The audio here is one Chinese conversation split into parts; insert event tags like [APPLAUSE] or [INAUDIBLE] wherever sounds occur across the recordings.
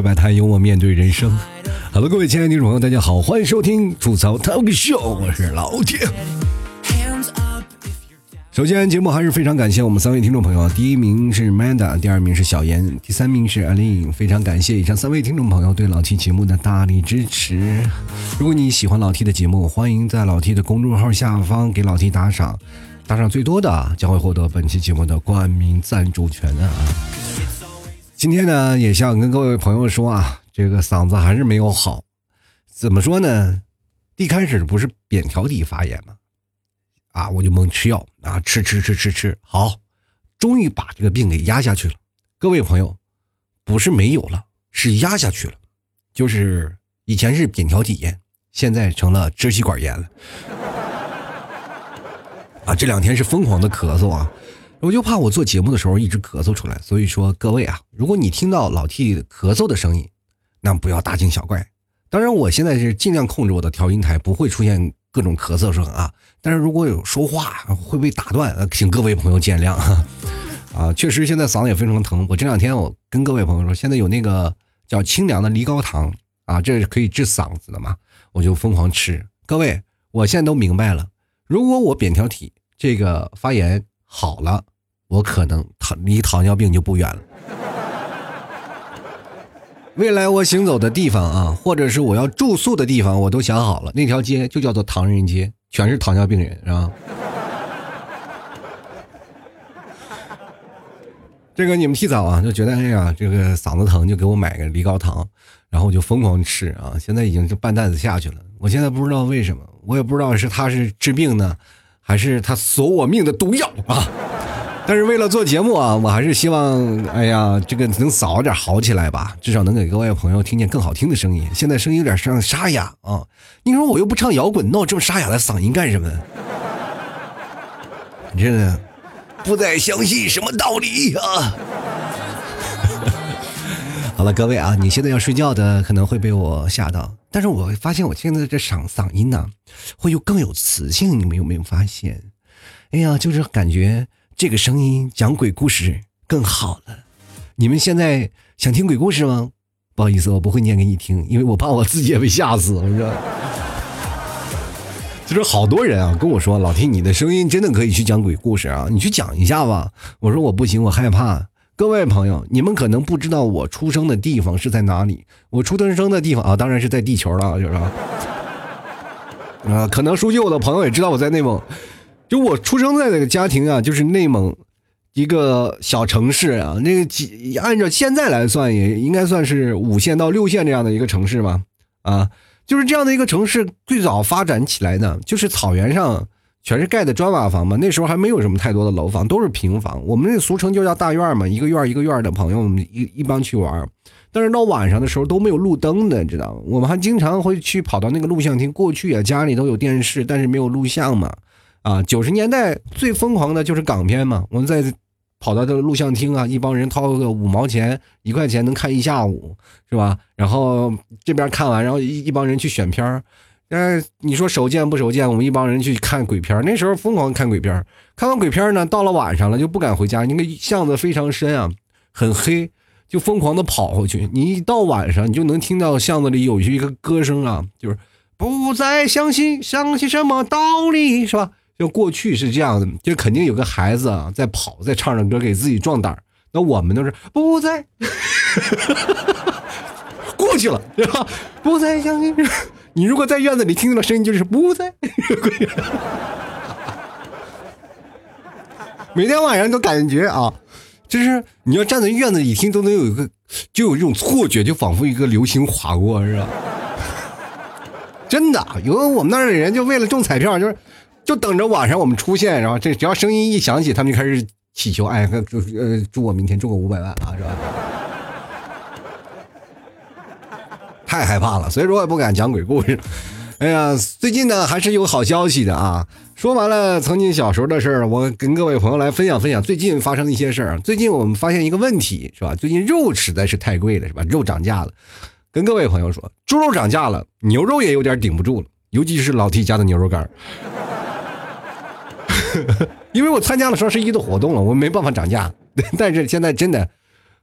会摆摊，幽默面对人生。好了，各位亲爱的听众朋友，大家好，欢迎收听吐槽 talk show，我是老铁。首先，节目还是非常感谢我们三位听众朋友，第一名是 Manda，第二名是小严，第三名是 Alin。非常感谢以上三位听众朋友对老 T 节目的大力支持。如果你喜欢老 T 的节目，欢迎在老 T 的公众号下方给老 T 打赏，打赏最多的将会获得本期节目的冠名赞助权啊！今天呢，也想跟各位朋友说啊，这个嗓子还是没有好，怎么说呢？一开始不是扁桃体发炎吗？啊，我就猛吃药啊，吃吃吃吃吃，好，终于把这个病给压下去了。各位朋友，不是没有了，是压下去了。就是以前是扁桃体炎，现在成了支气管炎了。啊，这两天是疯狂的咳嗽啊，我就怕我做节目的时候一直咳嗽出来。所以说，各位啊，如果你听到老 T 咳嗽的声音，那不要大惊小怪。当然，我现在是尽量控制我的调音台，不会出现。各种咳嗽声啊，[LAUGHS] 但是如果有说话会被打断，请各位朋友见谅啊。确实现在嗓子也非常疼，我这两天我跟各位朋友说，现在有那个叫清凉的梨膏糖啊，这是可以治嗓子的嘛，我就疯狂吃。各位，我现在都明白了，如果我扁桃体这个发炎好了，我可能糖离糖尿病就不远了。未来我行走的地方啊，或者是我要住宿的地方，我都想好了。那条街就叫做唐人街，全是糖尿病人，是吧？这个你们提早啊，就觉得哎呀，这个嗓子疼，就给我买个梨膏糖，然后我就疯狂吃啊。现在已经是半袋子下去了。我现在不知道为什么，我也不知道是他是治病呢，还是他索我命的毒药啊。但是为了做节目啊，我还是希望，哎呀，这个能早点好起来吧，至少能给各位朋友听见更好听的声音。现在声音有点像沙哑啊，你说我又不唱摇滚，闹这么沙哑的嗓音干什么？你真的不再相信什么道理啊？[LAUGHS] 好了，各位啊，你现在要睡觉的可能会被我吓到，但是我发现我现在这嗓嗓音呢，会有更有磁性，你们有没有发现？哎呀，就是感觉。这个声音讲鬼故事更好了，你们现在想听鬼故事吗？不好意思，我不会念给你听，因为我怕我自己也被吓死。我说，就是好多人啊跟我说，老听你的声音真的可以去讲鬼故事啊，你去讲一下吧。我说我不行，我害怕。各位朋友，你们可能不知道我出生的地方是在哪里，我出生的地方啊，当然是在地球了，就是啊。啊，可能熟悉我的朋友也知道我在内蒙。就我出生在那个家庭啊，就是内蒙一个小城市啊，那个几按照现在来算，也应该算是五线到六线这样的一个城市嘛，啊，就是这样的一个城市，最早发展起来呢，就是草原上全是盖的砖瓦房嘛，那时候还没有什么太多的楼房，都是平房，我们那俗称就叫大院嘛，一个院一个院的朋友们一一帮去玩，但是到晚上的时候都没有路灯的，知道吗？我们还经常会去跑到那个录像厅，过去啊家里都有电视，但是没有录像嘛。啊，九十年代最疯狂的就是港片嘛，我们在跑到这个录像厅啊，一帮人掏个五毛钱、一块钱能看一下午，是吧？然后这边看完，然后一一帮人去选片儿。嗯，你说手贱不手贱？我们一帮人去看鬼片那时候疯狂看鬼片看完鬼片呢，到了晚上了就不敢回家，那个巷子非常深啊，很黑，就疯狂的跑回去。你一到晚上，你就能听到巷子里有一个歌声啊，就是不再相信，相信什么道理，是吧？就过去是这样的，就肯定有个孩子啊在跑，在唱着歌给自己壮胆那我们都是不再 [LAUGHS] 过去了，对吧？不再相信。你如果在院子里听到声音，就是不再。[LAUGHS] 每天晚上都感觉啊，就是你要站在院子里听，都能有一个，就有这种错觉，就仿佛一个流星划过，是吧？[LAUGHS] 真的，有我们那儿的人就为了中彩票，就是。就等着晚上我们出现，然后这只要声音一响起，他们就开始祈求，哎，祝呃祝我明天中个五百万啊，是吧？太害怕了，所以说我也不敢讲鬼故事。哎呀，最近呢还是有好消息的啊！说完了曾经小时候的事儿，我跟各位朋友来分享分享最近发生的一些事儿。最近我们发现一个问题，是吧？最近肉实在是太贵了，是吧？肉涨价了。跟各位朋友说，猪肉涨价了，牛肉也有点顶不住了，尤其是老 T 家的牛肉干。[LAUGHS] 因为我参加了双十一的活动了，我没办法涨价。[LAUGHS] 但是现在真的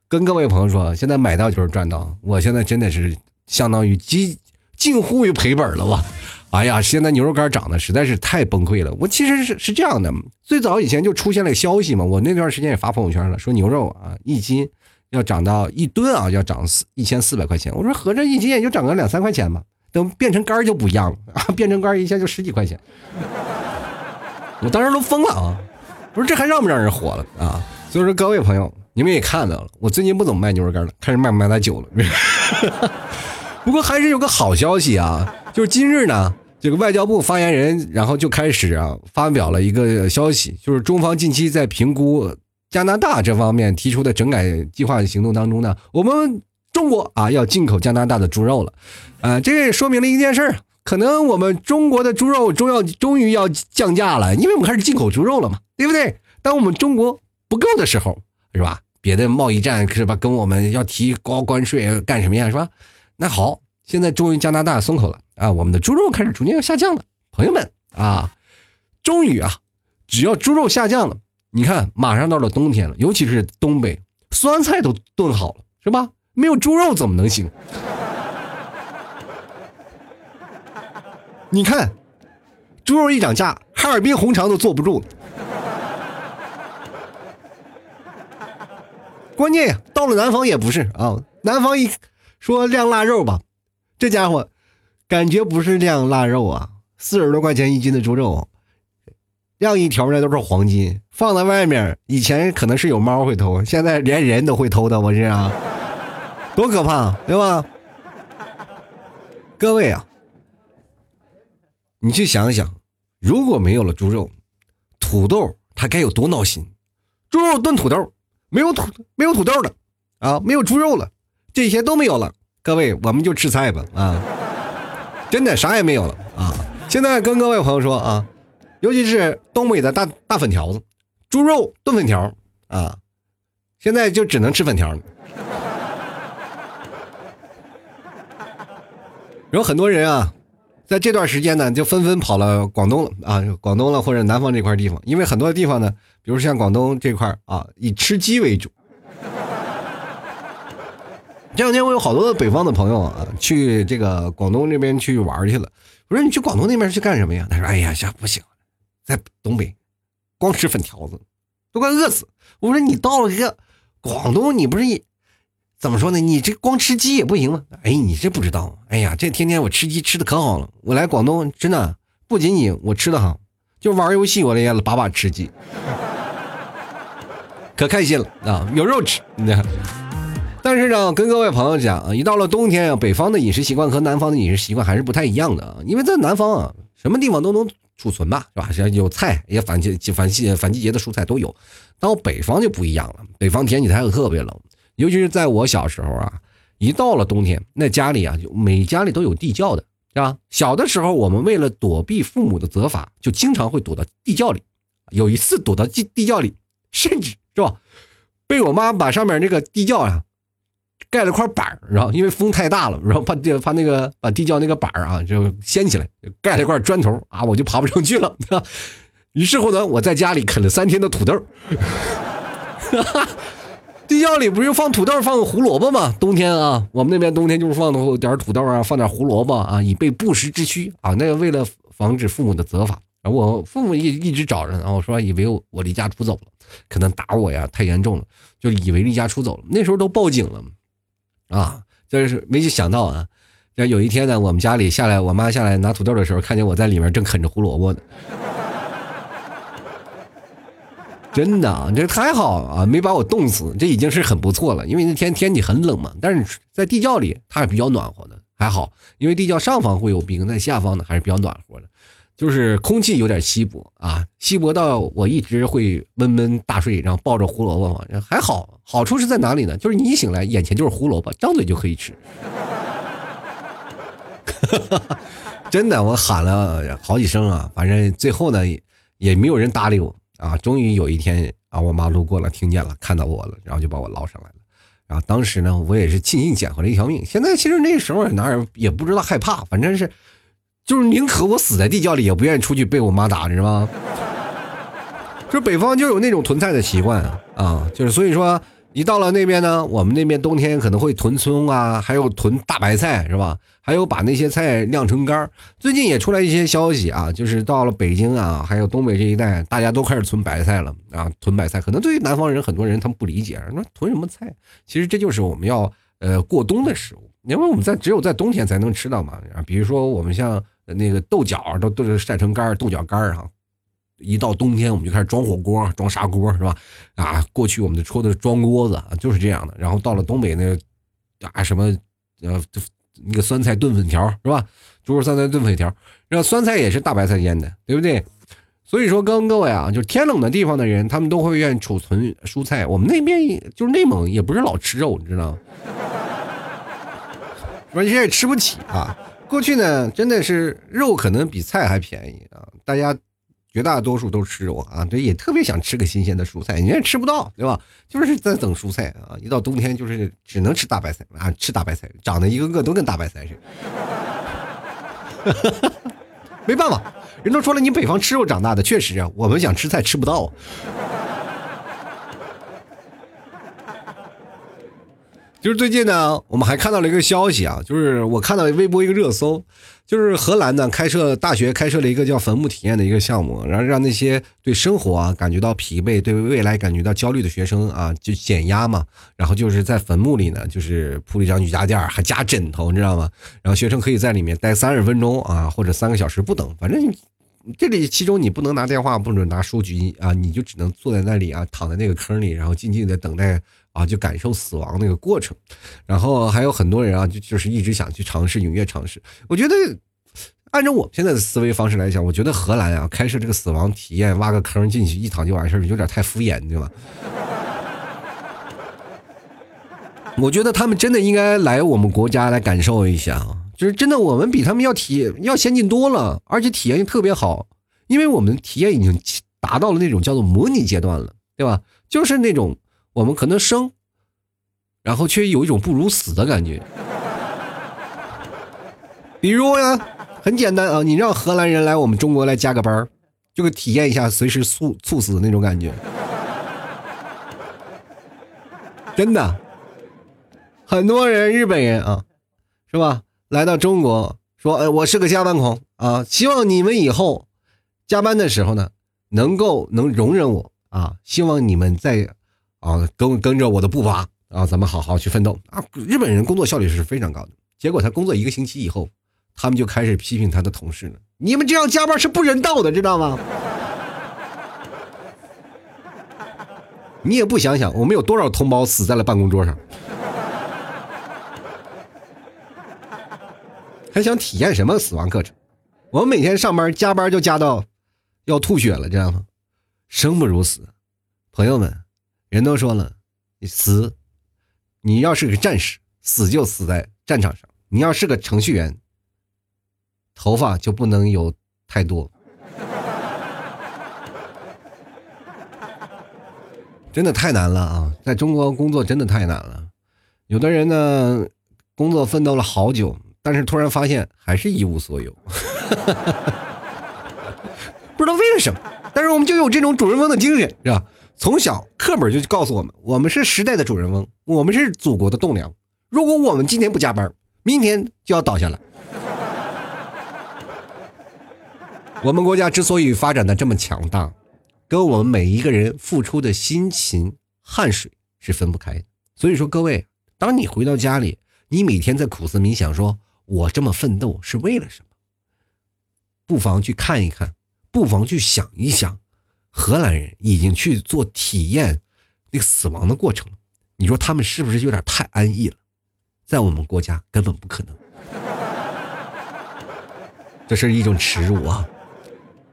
跟各位朋友说，现在买到就是赚到，我现在真的是相当于近近乎于赔本了吧。[LAUGHS] 哎呀，现在牛肉干涨的实在是太崩溃了。我其实是是这样的，最早以前就出现了消息嘛，我那段时间也发朋友圈了，说牛肉啊一斤要涨到一吨啊要涨四一千四百块钱。我说合着一斤也就涨个两三块钱吧，等变成干就不一样了啊，变成干一下就十几块钱。我当时都疯了啊，不是这还让不让人活了啊？所以说各位朋友，你们也看到了，我最近不怎么卖牛肉干了，开始卖卖点酒了。[LAUGHS] 不过还是有个好消息啊，就是今日呢，这个外交部发言人然后就开始啊发表了一个消息，就是中方近期在评估加拿大这方面提出的整改计划行动当中呢，我们中国啊要进口加拿大的猪肉了，啊，这也说明了一件事可能我们中国的猪肉终要终于要降价了，因为我们开始进口猪肉了嘛，对不对？当我们中国不够的时候，是吧？别的贸易战是吧，跟我们要提高关税干什么呀，是吧？那好，现在终于加拿大松口了啊！我们的猪肉开始逐渐要下降了，朋友们啊，终于啊，只要猪肉下降了，你看马上到了冬天了，尤其是东北，酸菜都炖好了，是吧？没有猪肉怎么能行？你看，猪肉一涨价，哈尔滨红肠都坐不住了。关键，到了南方也不是啊，南方一。说晾腊肉吧，这家伙感觉不是晾腊肉啊，四十多块钱一斤的猪肉，晾一条那都是黄金，放在外面，以前可能是有猫会偷，现在连人都会偷的，我这啊，多可怕，对吧？各位啊，你去想想，如果没有了猪肉，土豆它该有多闹心？猪肉炖土豆，没有土没有土豆了啊，没有猪肉了。这些都没有了，各位，我们就吃菜吧啊！真的啥也没有了啊！现在跟各位朋友说啊，尤其是东北的大大粉条子，猪肉炖粉条啊，现在就只能吃粉条了。有很多人啊，在这段时间呢，就纷纷跑了广东了啊，广东了或者南方这块地方，因为很多地方呢，比如像广东这块啊，以吃鸡为主。这两天我有好多北方的朋友啊，去这个广东这边去玩去了。我说你去广东那边去干什么呀？他说：“哎呀，这不行，在东北，光吃粉条子都快饿死。”我说：“你到了这个广东，你不是怎么说呢？你这光吃鸡也不行吗？”哎，你这不知道。哎呀，这天天我吃鸡吃的可好了。我来广东真的不仅仅我吃的好，就玩游戏我也把把吃鸡，可开心了啊！有肉吃，你看。但是呢，跟各位朋友讲啊，一到了冬天啊，北方的饮食习惯和南方的饮食习惯还是不太一样的啊。因为在南方啊，什么地方都能储存吧，是吧？像有菜，也反季反季反季节的蔬菜都有。到北方就不一样了，北方天气它特别冷，尤其是在我小时候啊，一到了冬天，那家里啊，每家里都有地窖的，是吧？小的时候，我们为了躲避父母的责罚，就经常会躲到地窖里。有一次躲到地地窖里，甚至是吧，被我妈把上面那个地窖啊。盖了块板，然后因为风太大了，然后把地把那个把地窖那个板啊就掀起来，盖了块砖头啊，我就爬不上去了。于是乎呢，我在家里啃了三天的土豆。哈 [LAUGHS] 哈地窖里不是放土豆放胡萝卜吗？冬天啊，我们那边冬天就是放点土豆啊，放点胡萝卜啊，以备不时之需啊。那个为了防止父母的责罚，我父母一一直找着，然后说以为我离家出走了，可能打我呀，太严重了，就以为离家出走了。那时候都报警了。啊，就是没想到啊，那有一天呢，我们家里下来，我妈下来拿土豆的时候，看见我在里面正啃着胡萝卜呢。真的，这还好啊，没把我冻死，这已经是很不错了。因为那天天气很冷嘛，但是在地窖里它是比较暖和的，还好。因为地窖上方会有冰，在下方呢还是比较暖和的。就是空气有点稀薄啊，稀薄到我一直会闷闷大睡，然后抱着胡萝卜嘛，还好。好处是在哪里呢？就是你一醒来，眼前就是胡萝卜，张嘴就可以吃。[LAUGHS] 真的，我喊了好几声啊，反正最后呢，也没有人搭理我啊。终于有一天啊，我妈路过了，听见了，看到我了，然后就把我捞上来了。然后当时呢，我也是庆幸捡回了一条命。现在其实那时候哪也不知道害怕，反正是。就是宁可我死在地窖里，也不愿意出去被我妈打，知道吗？[LAUGHS] 就北方就有那种囤菜的习惯啊，就是所以说，一到了那边呢，我们那边冬天可能会囤葱啊，还有囤大白菜，是吧？还有把那些菜晾成干最近也出来一些消息啊，就是到了北京啊，还有东北这一带，大家都开始囤白菜了啊，囤白菜。可能对于南方人，很多人他们不理解，说囤什么菜？其实这就是我们要呃过冬的食物，因为我们在只有在冬天才能吃到嘛。啊，比如说我们像那个豆角都都是晒成干儿豆角干儿哈。一到冬天，我们就开始装火锅、装砂锅，是吧？啊，过去我们就说的装锅子啊，就是这样的。然后到了东北那啊什么呃那个酸菜炖粉条，是吧？猪肉酸菜炖粉条，然后酸菜也是大白菜腌的，对不对？所以说，跟各位啊，就是天冷的地方的人，他们都会愿意储存蔬菜。我们那边就是内蒙，也不是老吃肉，你知道吗？[LAUGHS] 而且也吃不起啊。过去呢，真的是肉可能比菜还便宜啊，大家。绝大多数都吃肉啊，这，也特别想吃个新鲜的蔬菜，你也吃不到，对吧？就是在等蔬菜啊，一到冬天就是只能吃大白菜啊，吃大白菜，长得一个个都跟大白菜似的。[LAUGHS] 没办法，人都说了，你北方吃肉长大的，确实啊，我们想吃菜吃不到。就是最近呢，我们还看到了一个消息啊，就是我看到微博一个热搜。就是荷兰呢，开设大学开设了一个叫坟墓体验的一个项目，然后让那些对生活啊感觉到疲惫、对未来感觉到焦虑的学生啊，就减压嘛。然后就是在坟墓里呢，就是铺了一张瑜伽垫，还加枕头，你知道吗？然后学生可以在里面待三十分钟啊，或者三个小时不等，反正这里其中你不能拿电话，不准拿数据啊，你就只能坐在那里啊，躺在那个坑里，然后静静的等待。啊，就感受死亡那个过程，然后还有很多人啊，就就是一直想去尝试，踊跃尝试。我觉得，按照我们现在的思维方式来讲，我觉得荷兰啊，开设这个死亡体验，挖个坑进去一躺就完事儿，有点太敷衍，对吧？[LAUGHS] 我觉得他们真的应该来我们国家来感受一下，就是真的，我们比他们要体要先进多了，而且体验特别好，因为我们体验已经达到了那种叫做模拟阶段了，对吧？就是那种。我们可能生，然后却有一种不如死的感觉。[LAUGHS] 比如呀，很简单啊，你让荷兰人来我们中国来加个班就会体验一下随时猝猝死的那种感觉。[LAUGHS] 真的，很多人日本人啊，是吧？来到中国说：“哎，我是个加班狂啊，希望你们以后加班的时候呢，能够能容忍我啊，希望你们在。”啊，跟跟着我的步伐啊，咱们好好去奋斗啊！日本人工作效率是非常高的，结果他工作一个星期以后，他们就开始批评他的同事了。你们这样加班是不人道的，知道吗？[LAUGHS] 你也不想想，我们有多少同胞死在了办公桌上，还想体验什么死亡课程？我们每天上班加班就加到要吐血了，知道吗？生不如死，朋友们。人都说了，你死，你要是个战士，死就死在战场上；你要是个程序员，头发就不能有太多。真的太难了啊！在中国工作真的太难了。有的人呢，工作奋斗了好久，但是突然发现还是一无所有，[LAUGHS] 不知道为了什么。但是我们就有这种主人翁的精神，是吧？从小课本就告诉我们，我们是时代的主人翁，我们是祖国的栋梁。如果我们今天不加班，明天就要倒下了。[LAUGHS] 我们国家之所以发展的这么强大，跟我们每一个人付出的辛勤汗水是分不开的。所以说，各位，当你回到家里，你每天在苦思冥想，说我这么奋斗是为了什么？不妨去看一看，不妨去想一想。荷兰人已经去做体验那个死亡的过程了，你说他们是不是有点太安逸了？在我们国家根本不可能，这是一种耻辱啊！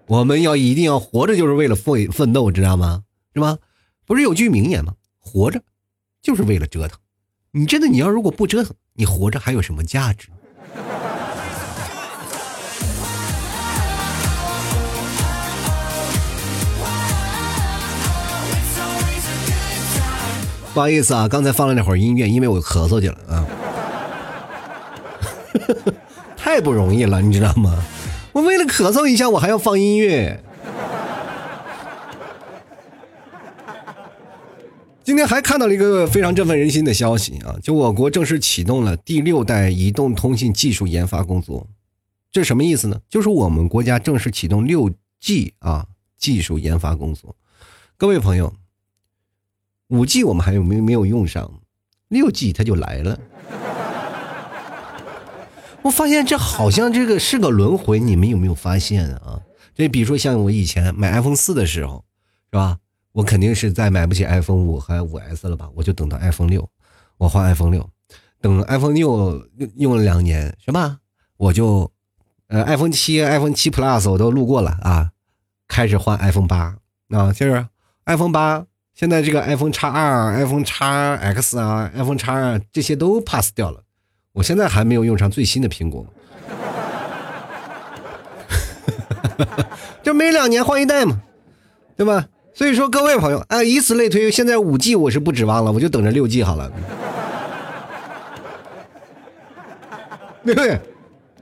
我们要一定要活着，就是为了奋奋斗，知道吗？是吧？不是有句名言吗？活着就是为了折腾。你真的，你要如果不折腾，你活着还有什么价值？不好意思啊，刚才放了那会儿音乐，因为我咳嗽去了啊，[LAUGHS] 太不容易了，你知道吗？我为了咳嗽一下，我还要放音乐。今天还看到了一个非常振奋人心的消息啊，就我国正式启动了第六代移动通信技术研发工作。这什么意思呢？就是我们国家正式启动六 G 啊技术研发工作。各位朋友，五 G 我们还有没没有用上？六 G 它就来了。我发现这好像这个是个轮回，你们有没有发现啊？这比如说像我以前买 iPhone 四的时候，是吧？我肯定是在买不起 iPhone 五和五 S 了吧？我就等到 iPhone 六，我换 iPhone 六，等 iPhone 六用了两年，是吧？我就。呃，iPhone 七、iPhone 七 Plus 我都路过了啊，开始换 iPhone 八啊，就是 iPhone 八。现在这个 iPhone 叉二、iPhone 叉 X 啊、iPhone 叉二这些都 pass 掉了，我现在还没有用上最新的苹果，[LAUGHS] 就每两年换一代嘛，对吧？所以说各位朋友啊，以此类推，现在五 G 我是不指望了，我就等着六 G 好了，[LAUGHS] 对不对？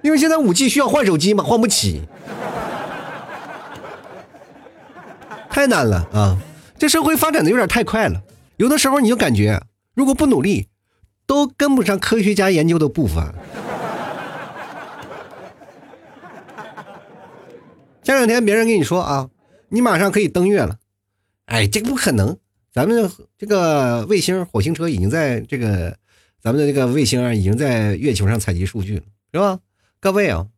因为现在五 G 需要换手机嘛，换不起，太难了啊！这社会发展的有点太快了，有的时候你就感觉，如果不努力，都跟不上科学家研究的步伐。前两天别人跟你说啊，你马上可以登月了，哎，这个不可能，咱们这个卫星、火星车已经在这个咱们的这个卫星啊，已经在月球上采集数据了，是吧？各位啊，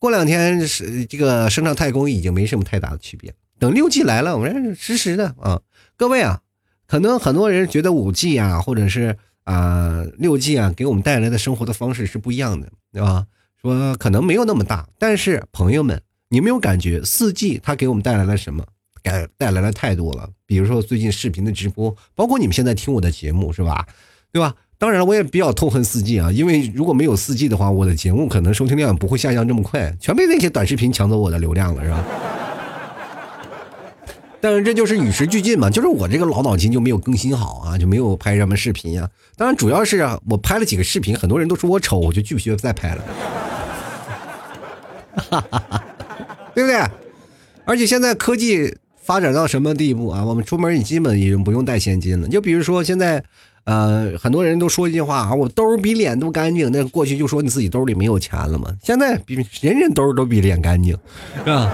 过两天是这个升上太空已经没什么太大的区别。等六 G 来了，我们实时的啊。各位啊，可能很多人觉得五 G 啊，或者是啊六 G 啊，给我们带来的生活的方式是不一样的，对吧？说可能没有那么大，但是朋友们，你没有感觉四 G 它给我们带来了什么？带带来了太多了。比如说最近视频的直播，包括你们现在听我的节目，是吧？对吧？当然，我也比较痛恨四 G 啊，因为如果没有四 G 的话，我的节目可能收听量不会下降这么快，全被那些短视频抢走我的流量了，是吧？但是这就是与时俱进嘛，就是我这个老脑筋就没有更新好啊，就没有拍什么视频呀。当然，主要是啊，我拍了几个视频，很多人都说我丑，我就拒绝再拍了，[LAUGHS] 对不对？而且现在科技发展到什么地步啊？我们出门你基本已经不用带现金了，就比如说现在。呃，很多人都说一句话啊，我兜比脸都干净。那过去就说你自己兜里没有钱了嘛。现在比人人兜都比脸干净，是吧？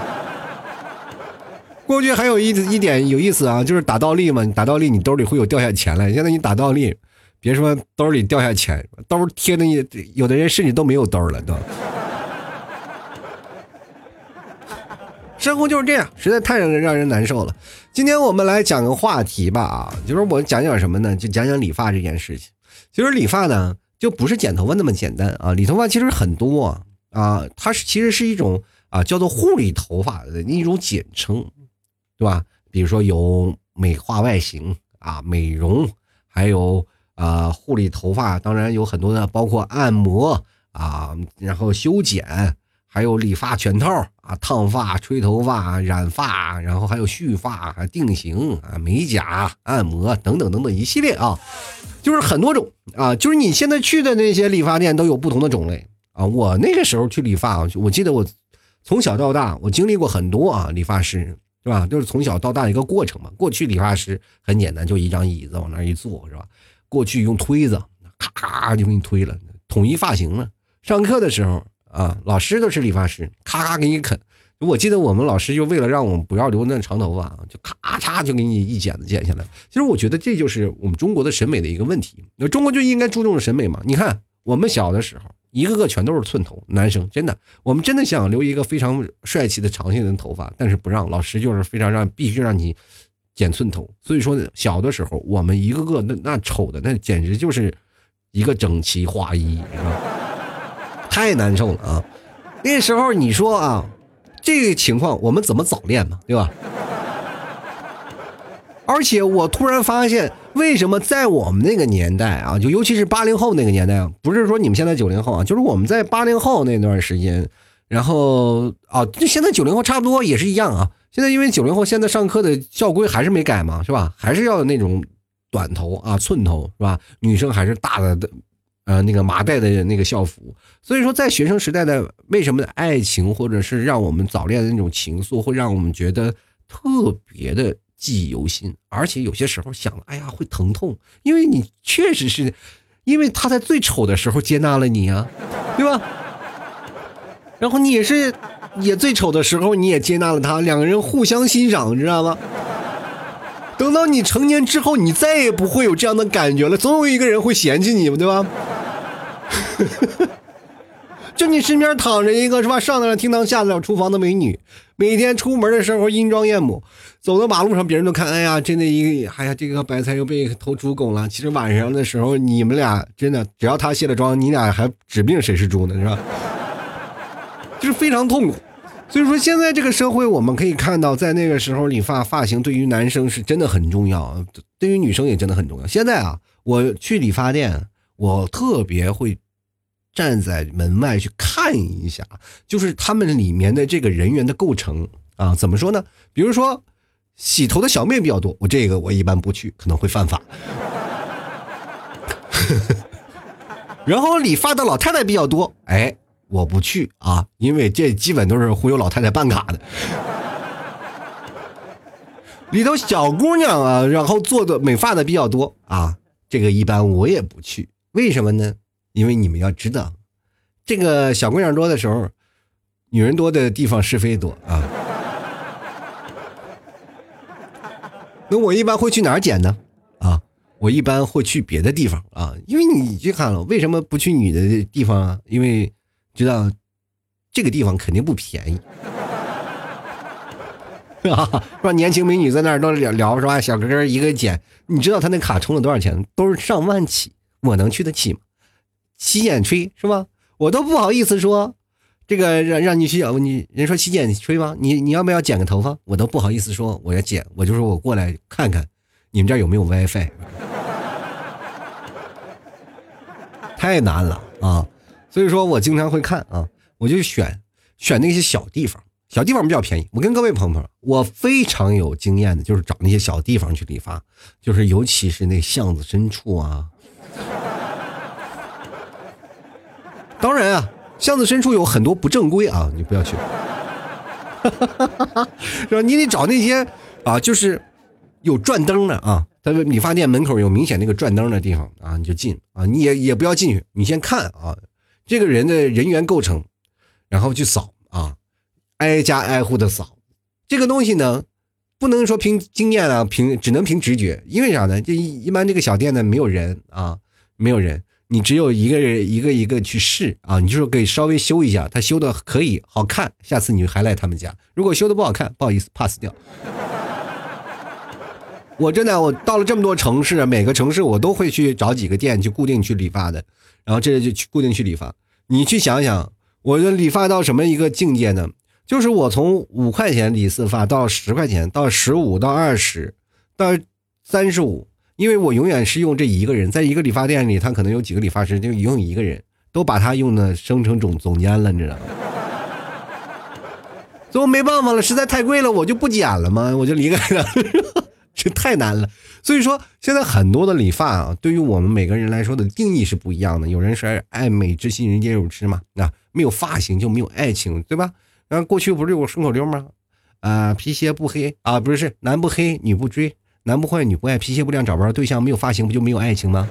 过去还有一一点有意思啊，就是打倒立嘛。你打倒立，你兜里会有掉下钱来。现在你打倒立，别说兜里掉下钱，兜贴的你，有的人甚至都没有兜了，都。生活就是这样，实在太让人让人难受了。今天我们来讲个话题吧，啊，就是我讲讲什么呢？就讲讲理发这件事情。其实理发呢，就不是剪头发那么简单啊。理头发其实很多啊，它是其实是一种啊叫做护理头发的一种简称，对吧？比如说有美化外形啊、美容，还有啊护理头发，当然有很多的，包括按摩啊，然后修剪。还有理发全套啊，烫发、吹头发、染发，然后还有蓄发、定型啊、美甲、按摩等等等等一系列啊，就是很多种啊，就是你现在去的那些理发店都有不同的种类啊。我那个时候去理发，我记得我从小到大我经历过很多啊，理发师是吧？就是从小到大一个过程嘛。过去理发师很简单，就一张椅子往那一坐是吧？过去用推子咔咔就给你推了，统一发型了。上课的时候。啊，老师都是理发师，咔咔给你啃。我记得我们老师就为了让我们不要留那长头发啊，就咔嚓就给你一剪子剪下来。其实我觉得这就是我们中国的审美的一个问题。那中国就应该注重审美嘛？你看我们小的时候，一个个全都是寸头，男生真的，我们真的想留一个非常帅气的长性的头发，但是不让老师就是非常让必须让你剪寸头。所以说小的时候，我们一个个那那丑的那简直就是一个整齐划一，是吧？[LAUGHS] 太难受了啊！那时候你说啊，这个情况我们怎么早恋嘛，对吧？而且我突然发现，为什么在我们那个年代啊，就尤其是八零后那个年代啊，不是说你们现在九零后啊，就是我们在八零后那段时间，然后啊，就现在九零后差不多也是一样啊。现在因为九零后现在上课的校规还是没改嘛，是吧？还是要那种短头啊，寸头是吧？女生还是大的的。呃，那个麻袋的那个校服，所以说在学生时代的为什么爱情或者是让我们早恋的那种情愫，会让我们觉得特别的记忆犹新，而且有些时候想，哎呀会疼痛，因为你确实是，因为他在最丑的时候接纳了你啊，对吧？然后你也是，也最丑的时候你也接纳了他，两个人互相欣赏，你知道吗？等到你成年之后，你再也不会有这样的感觉了，总有一个人会嫌弃你，对吧？[LAUGHS] 就你身边躺着一个是吧？上得了厅堂，下得了厨房的美女，每天出门的时候阴装艳抹，走到马路上别人都看，哎呀，真的一个，哎呀，这个白菜又被偷猪拱了。其实晚上的时候，你们俩真的，只要他卸了妆，你俩还指不定谁是猪呢，是吧？[LAUGHS] 就是非常痛苦。所以说，现在这个社会，我们可以看到，在那个时候，理发发型对于男生是真的很重要，对于女生也真的很重要。现在啊，我去理发店，我特别会。站在门外去看一下，就是他们里面的这个人员的构成啊，怎么说呢？比如说，洗头的小妹比较多，我这个我一般不去，可能会犯法。[LAUGHS] 然后理发的老太太比较多，哎，我不去啊，因为这基本都是忽悠老太太办卡的。里头小姑娘啊，然后做的美发的比较多啊，这个一般我也不去，为什么呢？因为你们要知道，这个小姑娘多的时候，女人多的地方是非多啊。那我一般会去哪儿捡呢？啊，我一般会去别的地方啊。因为你去看了，为什么不去女的地方啊？因为知道这个地方肯定不便宜，是 [LAUGHS] 吧？说年轻美女在那儿都聊聊是吧？小哥哥一个捡，你知道他那卡充了多少钱？都是上万起，我能去得起吗？洗剪吹是吧？我都不好意思说，这个让让你去你人说洗剪吹吗？你你要不要剪个头发？我都不好意思说我要剪，我就说我过来看看，你们这儿有没有 WiFi？[LAUGHS] 太难了啊！所以说我经常会看啊，我就选选那些小地方，小地方比较便宜。我跟各位朋友们，我非常有经验的，就是找那些小地方去理发，就是尤其是那巷子深处啊。当然啊，巷子深处有很多不正规啊，你不要去，[LAUGHS] 是吧？你得找那些啊，就是有转灯的啊，在理发店门口有明显那个转灯的地方啊，你就进啊，你也也不要进去，你先看啊，这个人的人员构成，然后去扫啊，挨家挨户的扫。这个东西呢，不能说凭经验啊，凭只能凭直觉，因为啥呢？这一一般这个小店呢，没有人啊，没有人。你只有一个人一个一个去试啊，你就是给稍微修一下，他修的可以好看，下次你还来他们家。如果修的不好看，不好意思，pass 掉。我真的，我到了这么多城市，每个城市我都会去找几个店去固定去理发的，然后这就去固定去理发。你去想想，我的理发到什么一个境界呢？就是我从五块钱理一次发到十块钱，到十五到二十，到三十五。因为我永远是用这一个人，在一个理发店里，他可能有几个理发师，就用一个人，都把他用的升成总总监了，你知道吗？最后没办法了，实在太贵了，我就不剪了嘛，我就离开了，[LAUGHS] 这太难了。所以说，现在很多的理发啊，对于我们每个人来说的定义是不一样的。有人说爱美之心，人皆有之嘛，那没有发型就没有爱情，对吧？然后过去不是有个顺口溜吗？啊，皮鞋不黑啊，不是男不黑女不追。男不坏女不爱，皮鞋不亮找不着对象，没有发型不就没有爱情吗？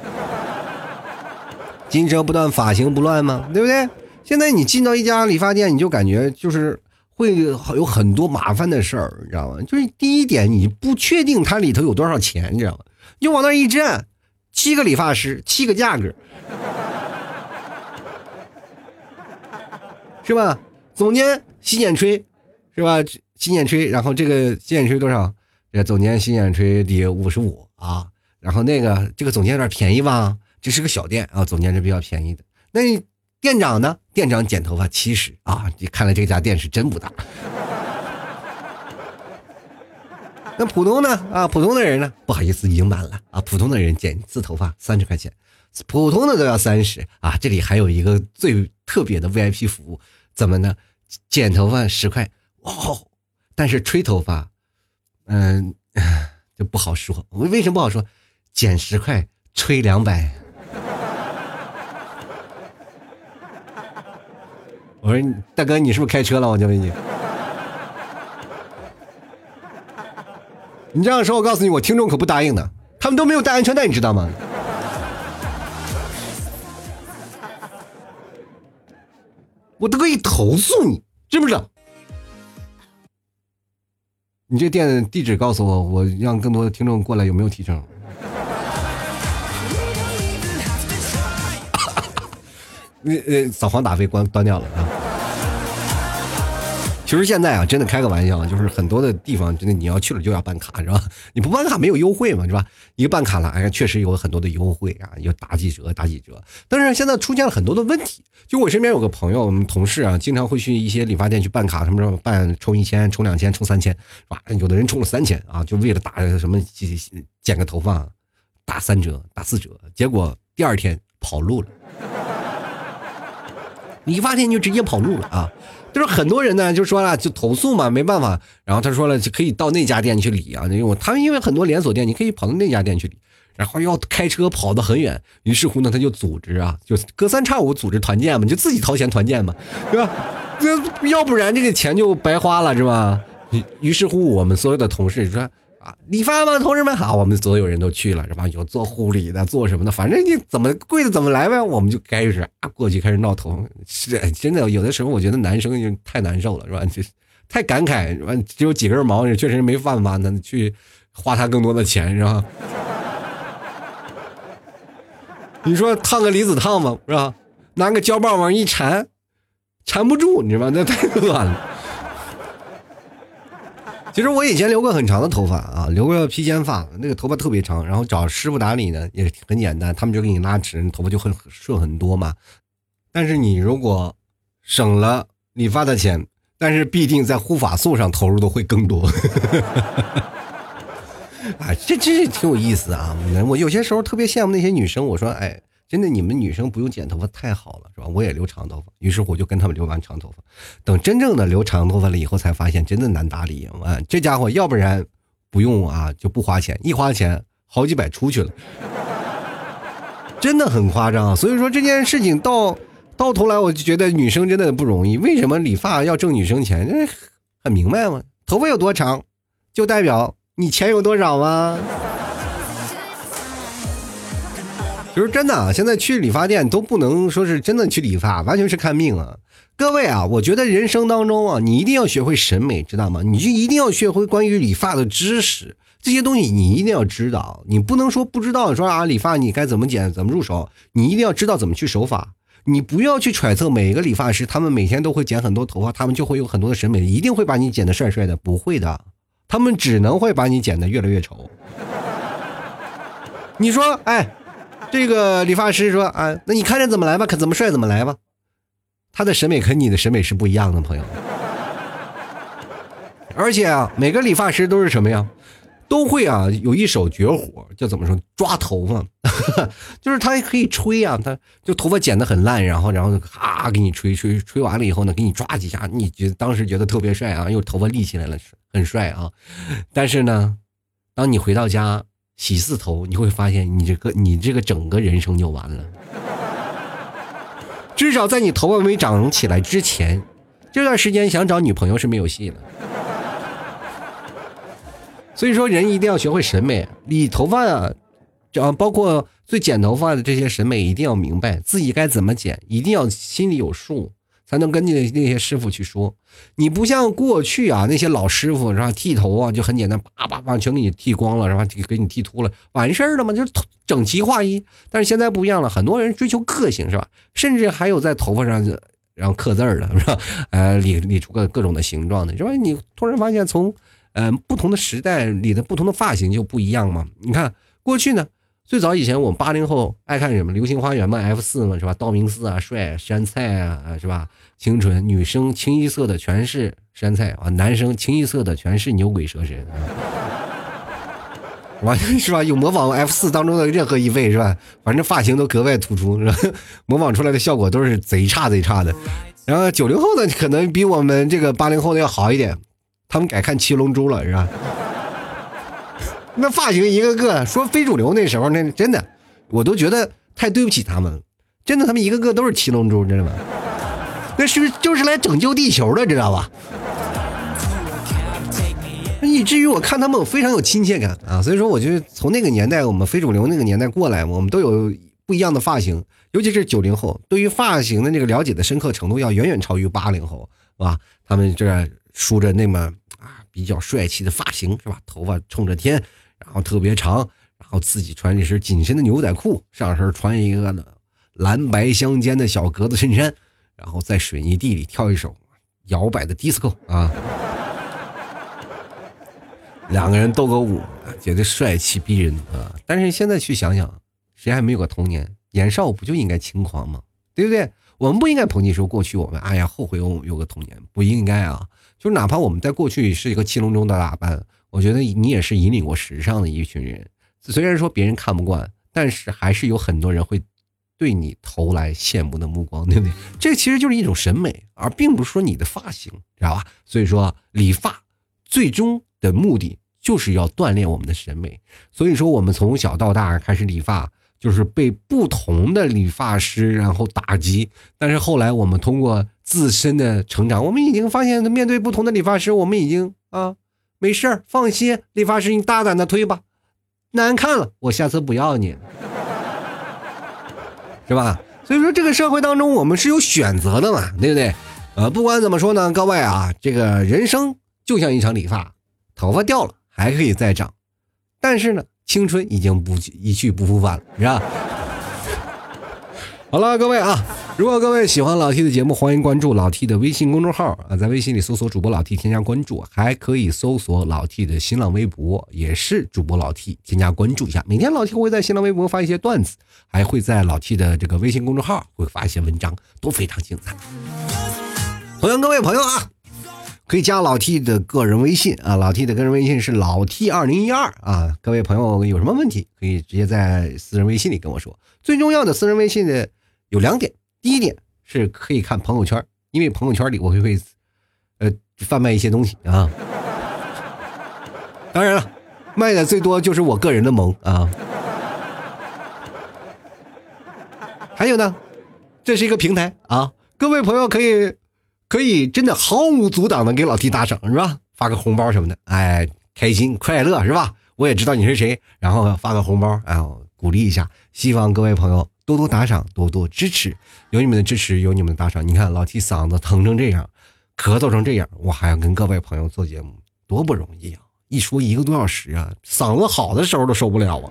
金蛇不断，发型不乱吗？对不对？现在你进到一家理发店，你就感觉就是会有很多麻烦的事儿，你知道吗？就是第一点，你不确定它里头有多少钱，你知道吗？就往那一站，七个理发师，七个价格，是吧？总监洗剪吹，是吧？洗剪吹，然后这个洗剪吹多少？这总监洗剪吹得五十五啊，然后那个这个总监有点便宜吧？这是个小店啊，总监是比较便宜的。那店长呢？店长剪头发七十啊，你看来这家店是真不大。那普通的啊，普通的人呢？不好意思，已经满了啊。普通的人剪一次头发三十块钱，普通的都要三十啊。这里还有一个最特别的 VIP 服务，怎么呢？剪头发十块哦，但是吹头发。嗯，[LAUGHS] 就不好说。为为什么不好说？减十块，吹两百。我说大哥，你是不是开车了？我就问你。你这样说，我告诉你，我听众可不答应的，他们都没有戴安全带，你知道吗？我都可以投诉你，知不知道？你这店地址告诉我，我让更多的听众过来，有没有提成？[LAUGHS] 你呃，扫黄打非关端掉了啊！其实现在啊，真的开个玩笑，就是很多的地方，真的你要去了就要办卡，是吧？[LAUGHS] 你不办卡没有优惠嘛，是吧？一个办卡了，哎呀，确实有很多的优惠啊，有打几折，打几折。但是现在出现了很多的问题，就我身边有个朋友，我们同事啊，经常会去一些理发店去办卡，他们说办充一千、充两千、充三千，是吧？[LAUGHS] 有的人充了三千啊，就为了打什么剪个头发，打三折、打四折，结果第二天跑路了。[LAUGHS] 理发店就直接跑路了啊！就是很多人呢就说了就投诉嘛，没办法。然后他说了就可以到那家店去理啊，因为他们因为很多连锁店，你可以跑到那家店去理，然后要开车跑得很远。于是乎呢，他就组织啊，就隔三差五组织团建嘛，就自己掏钱团建嘛，对吧？那要不然这个钱就白花了，是吧？于是乎，我们所有的同事说。理发吗，同志们好，我们所有人都去了，是吧？有做护理的，做什么的，反正你怎么贵的怎么来呗，我们就开始啊过去开始闹头。是真的，有的时候我觉得男生就太难受了，是吧？就太感慨，是吧？只有几根毛，确实没办法呢，去花他更多的钱，是吧？你说烫个离子烫吗？是吧？拿个胶棒往一缠，缠不住，你知道吗？那太乱了。其实我以前留过很长的头发啊，留过披肩发，那个头发特别长，然后找师傅打理呢也很简单，他们就给你拉直，头发就很顺很多嘛。但是你如果省了理发的钱，但是必定在护发素上投入的会更多。[LAUGHS] 啊，这这挺有意思啊！我有些时候特别羡慕那些女生，我说，哎。真的，你们女生不用剪头发太好了，是吧？我也留长头发，于是我就跟他们留完长头发。等真正的留长头发了以后，才发现真的难打理啊！这家伙要不然不用啊，就不花钱，一花钱好几百出去了，真的很夸张。所以说这件事情到到头来，我就觉得女生真的不容易。为什么理发要挣女生钱？这很明白吗，头发有多长，就代表你钱有多少吗？就是真的啊！现在去理发店都不能说是真的去理发，完全是看命啊！各位啊，我觉得人生当中啊，你一定要学会审美，知道吗？你就一定要学会关于理发的知识，这些东西你一定要知道。你不能说不知道，说啊，理发你该怎么剪，怎么入手，你一定要知道怎么去手法。你不要去揣测每个理发师，他们每天都会剪很多头发，他们就会有很多的审美，一定会把你剪得帅帅的，不会的，他们只能会把你剪得越来越丑。你说，哎。这个理发师说啊，那你看着怎么来吧，可怎么帅怎么来吧。他的审美和你的审美是不一样的，朋友。而且啊，每个理发师都是什么呀？都会啊，有一手绝活，叫怎么说？抓头发，[LAUGHS] 就是他可以吹啊，他就头发剪得很烂，然后然后咔给你吹吹吹完了以后呢，给你抓几下，你觉当时觉得特别帅啊，又头发立起来了，很帅啊。但是呢，当你回到家。洗四头，你会发现你这个你这个整个人生就完了。至少在你头发没长起来之前，这段时间想找女朋友是没有戏的。所以说，人一定要学会审美，理头发啊，啊，包括最剪头发的这些审美，一定要明白自己该怎么剪，一定要心里有数。才能跟那那些师傅去说，你不像过去啊，那些老师傅是吧？剃头啊就很简单，叭叭叭全给你剃光了，是吧？给给你剃秃了，完事儿了嘛，就是整齐划一。但是现在不一样了，很多人追求个性，是吧？甚至还有在头发上然后刻字儿的，是吧？呃，理理出个各种的形状的，是吧？你突然发现，从呃不同的时代理的不同的发型就不一样嘛？你看过去呢。最早以前，我们八零后爱看什么《流星花园》嘛，F 四嘛，是吧？道明寺啊，帅山菜啊，是吧？清纯女生清一色的全是山菜啊，男生清一色的全是牛鬼蛇神，完是吧？有模仿 F 四当中的任何一位是吧？反正发型都格外突出，是吧？模仿出来的效果都是贼差贼差的。然后九零后呢，可能比我们这个八零后的要好一点，他们改看七龙珠了，是吧？那发型一个个说非主流，那时候那真的，我都觉得太对不起他们了，真的，他们一个个都是七龙珠，知道吗？那是不就是来拯救地球的，知道吧？以至于我看他们我非常有亲切感啊。所以说，我就从那个年代，我们非主流那个年代过来，我们都有不一样的发型，尤其是九零后，对于发型的那个了解的深刻程度要远远超于八零后，是吧？他们这梳着那么啊比较帅气的发型，是吧？头发冲着天，然后特别长，然后自己穿一身紧身的牛仔裤，上身穿一个呢蓝白相间的小格子衬衫，然后在水泥地里跳一首摇摆的迪斯科啊。两个人斗个舞，觉得帅气逼人啊！但是现在去想想，谁还没有个童年？年少不就应该轻狂吗？对不对？我们不应该抨击说过去我们，哎呀，后悔我有个童年，不应该啊！就哪怕我们在过去是一个七龙珠的打扮，我觉得你也是引领过时尚的一群人。虽然说别人看不惯，但是还是有很多人会对你投来羡慕的目光，对不对？这其实就是一种审美，而并不是说你的发型，知道吧？所以说理发最终。的目的就是要锻炼我们的审美，所以说我们从小到大开始理发，就是被不同的理发师然后打击。但是后来我们通过自身的成长，我们已经发现，面对不同的理发师，我们已经啊，没事儿，放心，理发师你大胆的推吧，难看了我下次不要你，是吧？所以说这个社会当中我们是有选择的嘛，对不对？呃，不管怎么说呢，各位啊，这个人生就像一场理发。头发掉了还可以再长，但是呢，青春已经不一去不复返了，是吧？[LAUGHS] 好了，各位啊，如果各位喜欢老 T 的节目，欢迎关注老 T 的微信公众号啊，在微信里搜索主播老 T 添加关注，还可以搜索老 T 的新浪微博，也是主播老 T 添加关注一下。每天老 T 会在新浪微博发一些段子，还会在老 T 的这个微信公众号会发一些文章，都非常精彩。欢迎各位朋友啊！可以加老 T 的个人微信啊，老 T 的个人微信是老 T 二零一二啊。各位朋友有什么问题，可以直接在私人微信里跟我说。最重要的私人微信的有两点，第一点是可以看朋友圈，因为朋友圈里我会会呃贩卖一些东西啊。当然了，卖的最多就是我个人的萌啊。还有呢，这是一个平台啊，各位朋友可以。可以真的毫无阻挡的给老弟打赏是吧？发个红包什么的，哎，开心快乐是吧？我也知道你是谁，然后发个红包，哎，鼓励一下。希望各位朋友多多打赏，多多支持。有你们的支持，有你们的打赏，你看老 T 嗓子疼成这样，咳嗽成这样，我还要跟各位朋友做节目，多不容易啊！一说一个多小时啊，嗓子好的时候都受不了啊。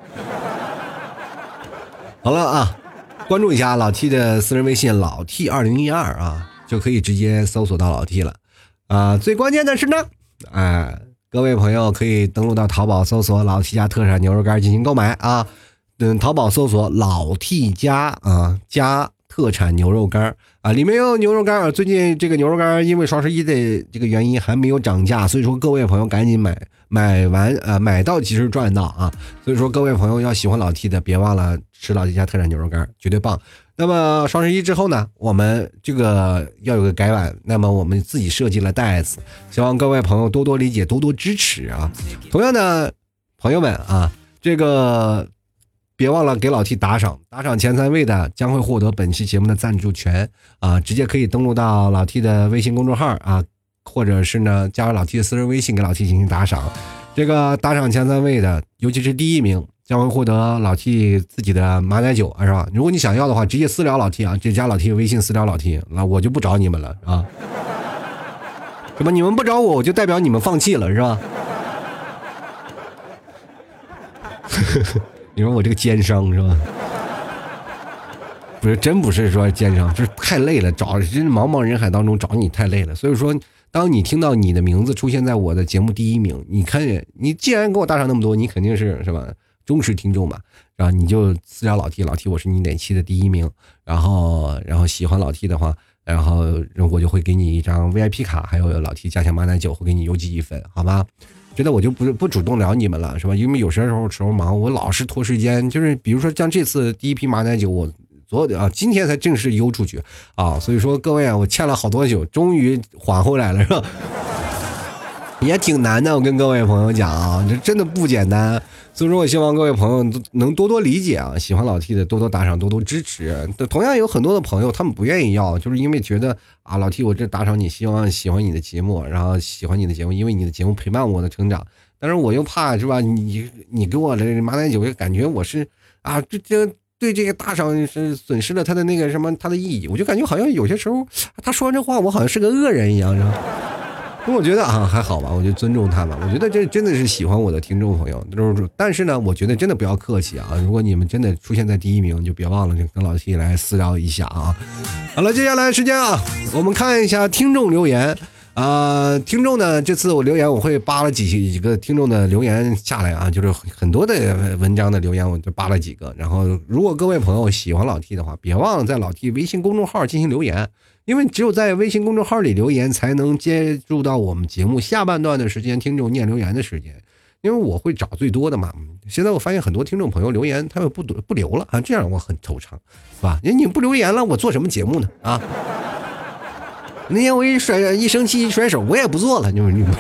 好了啊，关注一下老 T 的私人微信老 T 二零一二啊。就可以直接搜索到老 T 了，啊，最关键的是呢，哎，各位朋友可以登录到淘宝搜索老 T 家特产牛肉干进行购买啊，嗯，淘宝搜索老 T 家啊家特产牛肉干啊，里面有牛肉干最近这个牛肉干因为双十一的这个原因还没有涨价，所以说各位朋友赶紧买，买完啊买到及时赚到啊，所以说各位朋友要喜欢老 T 的，别忘了吃老 T 家特产牛肉干，绝对棒。那么双十一之后呢，我们这个要有个改版，那么我们自己设计了袋子，希望各位朋友多多理解，多多支持啊！同样的，朋友们啊，这个别忘了给老 T 打赏，打赏前三位的将会获得本期节目的赞助权啊！直接可以登录到老 T 的微信公众号啊，或者是呢加入老 T 的私人微信给老 T 进行打赏，这个打赏前三位的，尤其是第一名。将会获得老 T 自己的马奶酒啊，是吧？如果你想要的话，直接私聊老 T 啊，直接加老 T 微信私聊老 T，那我就不找你们了啊。什么？你们不找我，我就代表你们放弃了，是吧？[LAUGHS] 你说我这个奸商是吧？不是，真不是说奸商，就是太累了，找真茫茫人海当中找你太累了。所以说，当你听到你的名字出现在我的节目第一名，你看你既然给我打赏那么多，你肯定是是吧？忠实听众嘛，然后你就私聊老 T，老 T 我是你哪期的第一名，然后然后喜欢老 T 的话，然后我就会给你一张 VIP 卡，还有老 T 加强马奶酒会给你邮寄一份，好吧？觉得我就不不主动聊你们了，是吧？因为有些时候时候忙，我老是拖时间，就是比如说像这次第一批马奶酒，我昨啊今天才正式邮出去啊，所以说各位啊，我欠了好多酒，终于还回来了，是吧？[LAUGHS] 也挺难的。我跟各位朋友讲啊，这真的不简单。所以说我希望各位朋友都能多多理解啊，喜欢老 T 的多多打赏，多多支持。同样有很多的朋友，他们不愿意要，就是因为觉得啊，老 T 我这打赏你，希望喜欢你的节目，然后喜欢你的节目，因为你的节目陪伴我的成长。但是我又怕是吧？你你给我的马奶酒，感觉我是啊，这这对这个打赏是损失了他的那个什么他的意义。我就感觉好像有些时候他说完这话，我好像是个恶人一样，是吧？我觉得啊，还好吧，我就尊重他们。我觉得这真的是喜欢我的听众朋友，就是但是呢，我觉得真的不要客气啊。如果你们真的出现在第一名，就别忘了跟老 T 来私聊一下啊。好了，接下来时间啊，我们看一下听众留言啊。听众呢，这次我留言我会扒了几几个听众的留言下来啊，就是很多的文章的留言，我就扒了几个。然后，如果各位朋友喜欢老 T 的话，别忘了在老 T 微信公众号进行留言。因为只有在微信公众号里留言，才能接触到我们节目下半段的时间听众念留言的时间。因为我会找最多的嘛。现在我发现很多听众朋友留言，他们不不留了啊，这样我很惆怅，是吧？你你不留言了，我做什么节目呢？啊？那天我一甩一生气一甩手，我也不做了。你们你们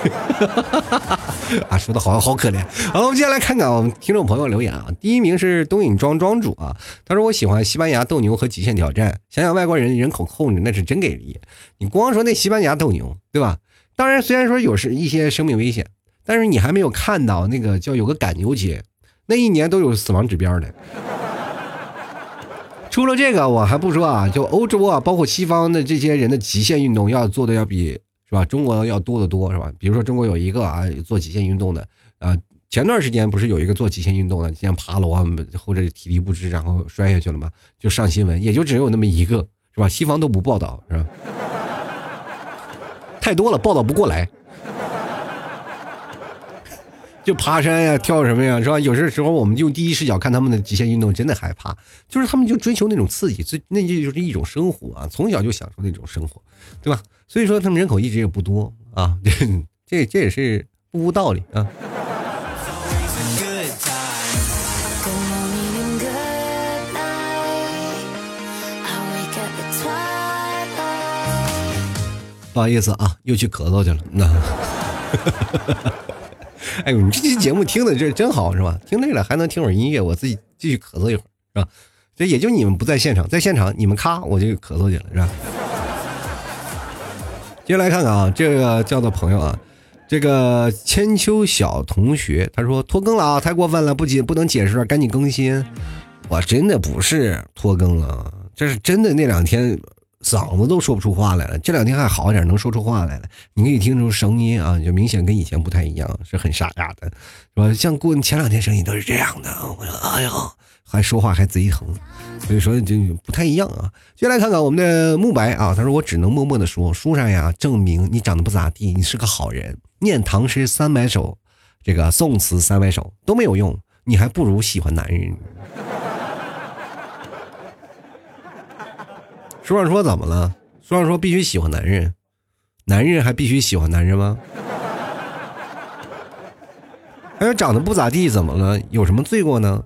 啊，说的好好可怜。好，我们接下来看看我们听众朋友留言啊。第一名是东影庄庄主啊，他说我喜欢西班牙斗牛和极限挑战。想想外国人人口控制那是真给力。你光说那西班牙斗牛，对吧？当然，虽然说有是一些生命危险，但是你还没有看到那个叫有个赶牛节，那一年都有死亡指标的。除了这个，我还不说啊，就欧洲啊，包括西方的这些人的极限运动要做的要比是吧中国要多得多是吧？比如说中国有一个啊做极限运动的啊，前段时间不是有一个做极限运动的，像爬楼啊或者体力不支然后摔下去了吗？就上新闻，也就只有那么一个是吧？西方都不报道是吧？[LAUGHS] 太多了，报道不过来。就爬山呀，跳什么呀，是吧？有些时候我们用第一视角看他们的极限运动，真的害怕。就是他们就追求那种刺激，最那就就是一种生活啊，从小就享受那种生活，对吧？所以说他们人口一直也不多啊，[LAUGHS] 这这也是不无道理啊。不好意思啊，又去咳嗽去了。那。[LAUGHS] 哎呦，你这期节目听的这真好是吧？听累了还能听会儿音乐，我自己继续咳嗽一会儿是吧？这也就你们不在现场，在现场你们咔我就咳嗽去了是吧？接下来看看啊，这个叫做朋友啊，这个千秋小同学他说拖更了啊，太过分了，不仅不能解释了，赶紧更新。我真的不是拖更了，这是真的那两天。嗓子都说不出话来了，这两天还好点，能说出话来了。你可以听出声音啊，就明显跟以前不太一样，是很沙哑的，是吧？像过前两天声音都是这样的，我说哎呀，还说话还贼疼，所以说就不太一样啊。接下来看看我们的慕白啊，他说我只能默默的说，书上呀证明你长得不咋地，你是个好人，念唐诗三百首，这个宋词三百首都没有用，你还不如喜欢男人。书上说怎么了？书上说必须喜欢男人，男人还必须喜欢男人吗？[LAUGHS] 还有长得不咋地怎么了？有什么罪过呢？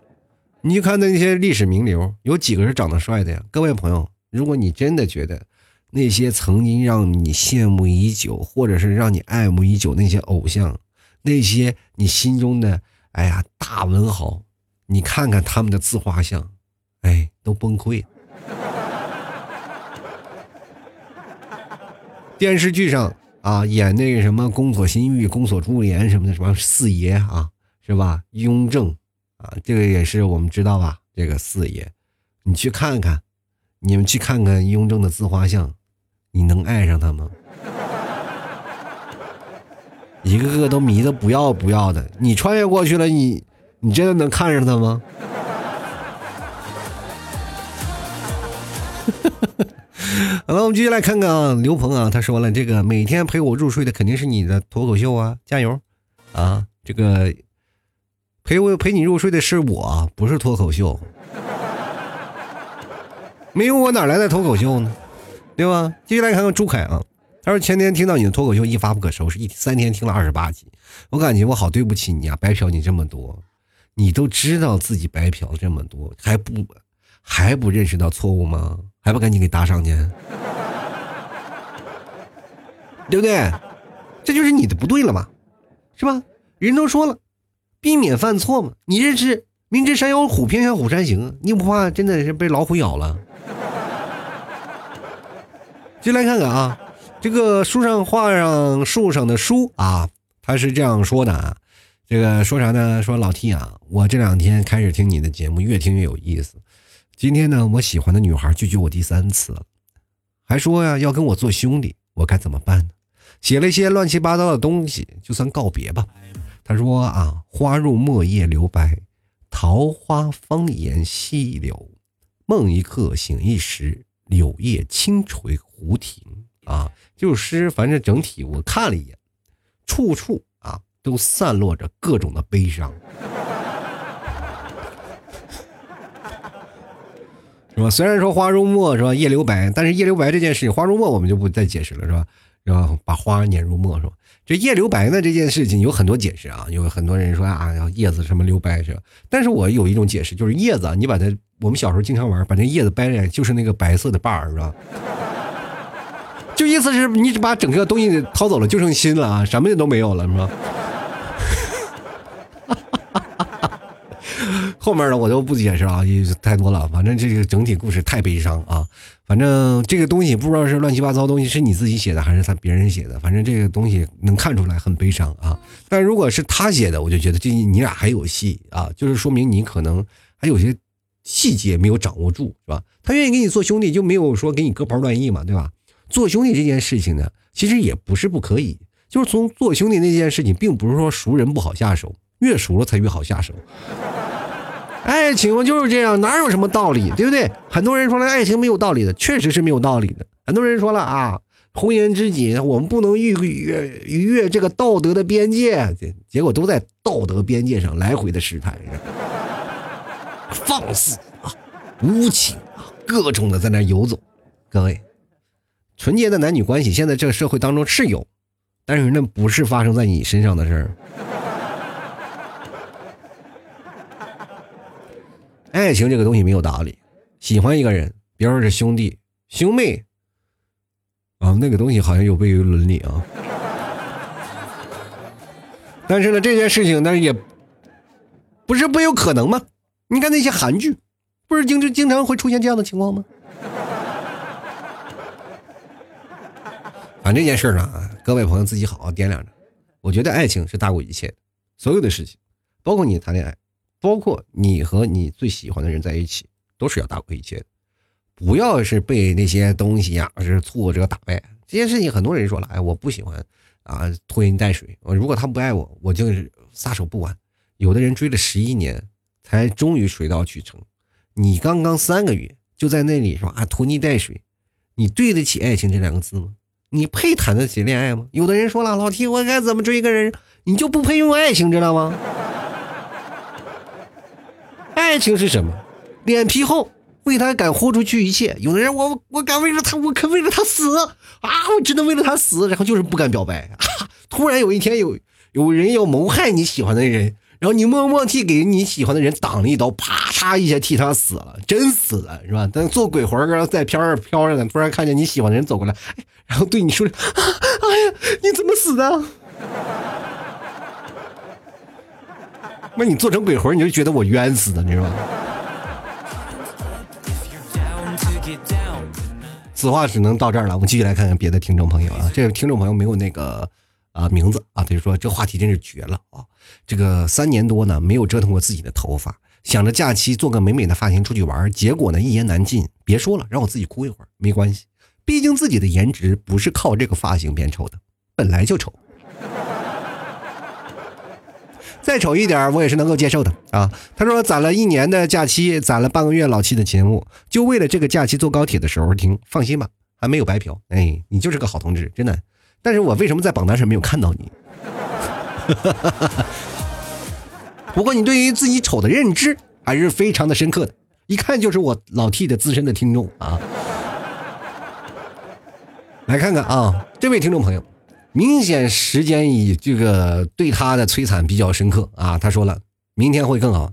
你去看那些历史名流，有几个是长得帅的呀？各位朋友，如果你真的觉得那些曾经让你羡慕已久，或者是让你爱慕已久那些偶像，那些你心中的哎呀大文豪，你看看他们的自画像，哎，都崩溃。电视剧上啊，演那个什么宫锁心玉、宫锁珠帘什么的，什么四爷啊，是吧？雍正啊，这个也是我们知道吧？这个四爷，你去看看，你们去看看雍正的自画像，你能爱上他吗？[LAUGHS] 一个个都迷的不要不要的，你穿越过去了，你你真的能看上他吗？[LAUGHS] [LAUGHS] 好了，我们接下来看看啊，刘鹏啊，他说了，这个每天陪我入睡的肯定是你的脱口秀啊，加油啊！这个陪我陪你入睡的是我，不是脱口秀，[LAUGHS] 没有我哪来的脱口秀呢？对吧？接下来看看朱凯啊，他说前天听到你的脱口秀一发不可收拾，一三天听了二十八集，我感觉我好对不起你啊，白嫖你这么多，你都知道自己白嫖这么多，还不还不认识到错误吗？还不赶紧给打赏去，对不对？这就是你的不对了嘛，是吧？人都说了，避免犯错嘛。你这是明知山有虎，偏向虎山行，你不怕真的是被老虎咬了？[LAUGHS] 进来看看啊，这个书上画上树上的书啊，他是这样说的啊。这个说啥呢？说老 T 啊，我这两天开始听你的节目，越听越有意思。今天呢，我喜欢的女孩拒绝我第三次了，还说呀要跟我做兄弟，我该怎么办呢？写了一些乱七八糟的东西，就算告别吧。他说啊，花入墨叶留白，桃花芳颜细柳，梦一刻醒一时，柳叶轻垂湖亭啊。这首诗，反正整体我看了一眼，处处啊。都散落着各种的悲伤，是吧？虽然说花如墨是吧，叶留白，但是叶留白这件事情，花如墨我们就不再解释了，是吧？然后把花碾入墨，是吧？这叶留白呢这件事情有很多解释啊，有很多人说啊，叶子什么留白是吧？但是我有一种解释，就是叶子，你把它，我们小时候经常玩，把那叶子掰下来，就是那个白色的把儿，是吧？就意思是你把整个东西掏走了，就剩心了啊，什么都没有了，是吧？后面的我就不解释了，也太多了。反正这个整体故事太悲伤啊！反正这个东西不知道是乱七八糟东西，是你自己写的还是他别人写的？反正这个东西能看出来很悲伤啊。但如果是他写的，我就觉得这你俩还有戏啊，就是说明你可能还有些细节没有掌握住，是吧？他愿意跟你做兄弟，就没有说给你割袍断义嘛，对吧？做兄弟这件事情呢，其实也不是不可以，就是从做兄弟那件事情，并不是说熟人不好下手，越熟了才越好下手。爱情就是这样，哪有什么道理，对不对？很多人说了，爱情没有道理的，确实是没有道理的。很多人说了啊，红颜知己，我们不能逾越逾越这个道德的边界，结果都在道德边界上来回的试探，放肆啊，无情啊，各种的在那游走。各位，纯洁的男女关系，现在这个社会当中是有，但是那不是发生在你身上的事儿。爱情这个东西没有道理，喜欢一个人，别说是兄弟、兄妹，啊，那个东西好像有悖于伦理啊。但是呢，这件事情，但是也不是不有可能吗？你看那些韩剧，不是经经常会出现这样的情况吗？[LAUGHS] 反正这件事呢，各位朋友自己好好掂量着。我觉得爱情是大过一切，所有的事情，包括你谈恋爱。包括你和你最喜欢的人在一起，都是要大过一切的。不要是被那些东西呀，是挫折打败。这件事情，很多人说了，哎，我不喜欢啊，拖泥带水。如果他不爱我，我就是撒手不管。有的人追了十一年，才终于水到渠成。你刚刚三个月就在那里说啊，拖泥带水，你对得起爱情这两个字吗？你配谈得起恋爱吗？有的人说了，老提我该怎么追一个人？你就不配拥有爱情，知道吗？爱情是什么？脸皮厚，为他敢豁出去一切。有的人，我我敢为了他，我可为了他死啊！我只能为了他死，然后就是不敢表白。[LAUGHS] 突然有一天，有有人要谋害你喜欢的人，然后你默默替给你喜欢的人挡了一刀，啪嚓一下替他死了，真死了是吧？但做鬼魂儿在飘着飘着呢，突然看见你喜欢的人走过来，然后对你说：“ [LAUGHS] 哎呀，你怎么死的？”那你做成鬼魂，你就觉得我冤死的，你知道吗？此话只能到这儿了。我们继续来看看别的听众朋友啊。这个听众朋友没有那个啊名字啊，他就说这话题真是绝了啊！这个三年多呢，没有折腾过自己的头发，想着假期做个美美的发型出去玩，结果呢一言难尽。别说了，让我自己哭一会儿，没关系，毕竟自己的颜值不是靠这个发型变丑的，本来就丑。再丑一点，我也是能够接受的啊。他说攒了一年的假期，攒了半个月老七的节目，就为了这个假期坐高铁的时候听。放心吧，还没有白嫖。哎，你就是个好同志，真的。但是我为什么在榜单上没有看到你？[LAUGHS] 不过你对于自己丑的认知还是非常的深刻的，一看就是我老 T 的资深的听众啊。来看看啊，这位听众朋友。明显时间以这个对他的摧残比较深刻啊！他说了，明天会更好。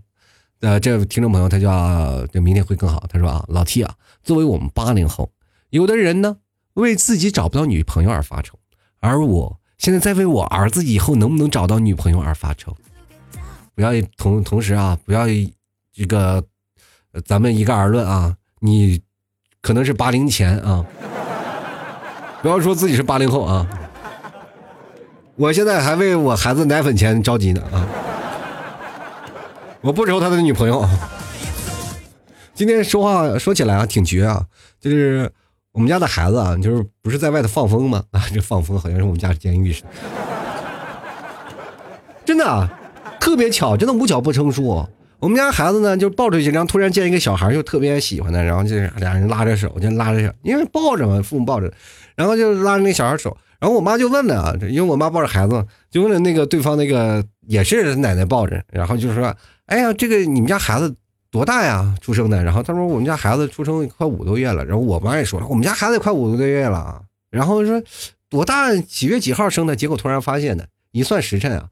呃，这位听众朋友他叫这明天会更好。他说啊，老 T 啊，作为我们八零后，有的人呢为自己找不到女朋友而发愁，而我现在在为我儿子以后能不能找到女朋友而发愁。不要同同时啊，不要这个，咱们一概而论啊。你可能是八零前啊，不要说自己是八零后啊。我现在还为我孩子奶粉钱着急呢啊！我不愁他的女朋友。今天说话说起来啊，挺绝啊，就是我们家的孩子啊，就是不是在外头放风吗？啊，[LAUGHS] 这放风好像是我们家监狱似的，真的。特别巧，真的无巧不成书。我们家孩子呢，就抱着去，然后突然见一个小孩，就特别喜欢他，然后就俩人拉着手，就拉着，因为抱着嘛，父母抱着，然后就拉着那小孩手。然后我妈就问了啊，因为我妈抱着孩子，就问了那个对方那个也是奶奶抱着，然后就说：“哎呀，这个你们家孩子多大呀？出生的？”然后他说：“我们家孩子出生快五个多月了。”然后我妈也说了：“我们家孩子也快五个多月了。”然后说：“多大？几月几号生的？”结果突然发现的，一算时辰啊。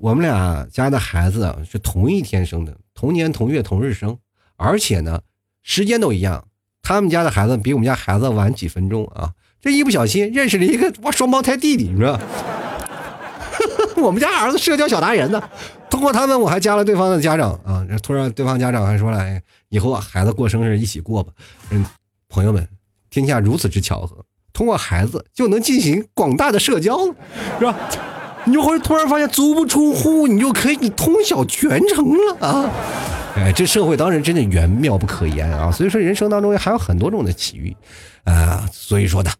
我们俩家的孩子是同一天生的，同年同月同日生，而且呢，时间都一样。他们家的孩子比我们家孩子晚几分钟啊！这一不小心认识了一个哇双胞胎弟弟，你知道？[LAUGHS] 我们家儿子社交小达人呢。通过他们，我还加了对方的家长啊。突然，对方家长还说了：“哎，以后孩子过生日一起过吧。”嗯，朋友们，天下如此之巧合，通过孩子就能进行广大的社交，是吧？你就会突然发现足不出户，你就可以通晓全城了啊！哎，这社会当然真的玄妙不可言啊！所以说人生当中还有很多种的奇遇啊！所以说的，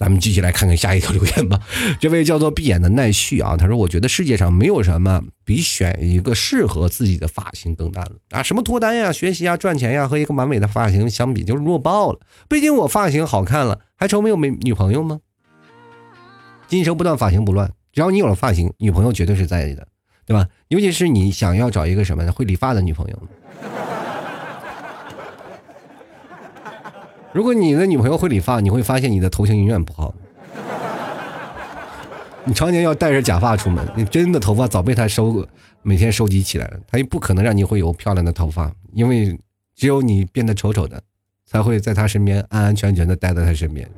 咱们继续来看看下一条留言吧。[LAUGHS] 这位叫做闭眼的奈绪啊，他说：“我觉得世界上没有什么比选一个适合自己的发型更难了啊！什么脱单呀、学习呀、赚钱呀，和一个完美的发型相比，就是弱爆了。毕竟我发型好看了，还愁没有美女朋友吗？今生不断，发型不乱。”只要你有了发型，女朋友绝对是在的，对吧？尤其是你想要找一个什么会理发的女朋友。如果你的女朋友会理发，你会发现你的头型永远不好。你常年要戴着假发出门，你真的头发早被她收，每天收集起来了。他也不可能让你会有漂亮的头发，因为只有你变得丑丑的，才会在她身边安安全全的待在她身边。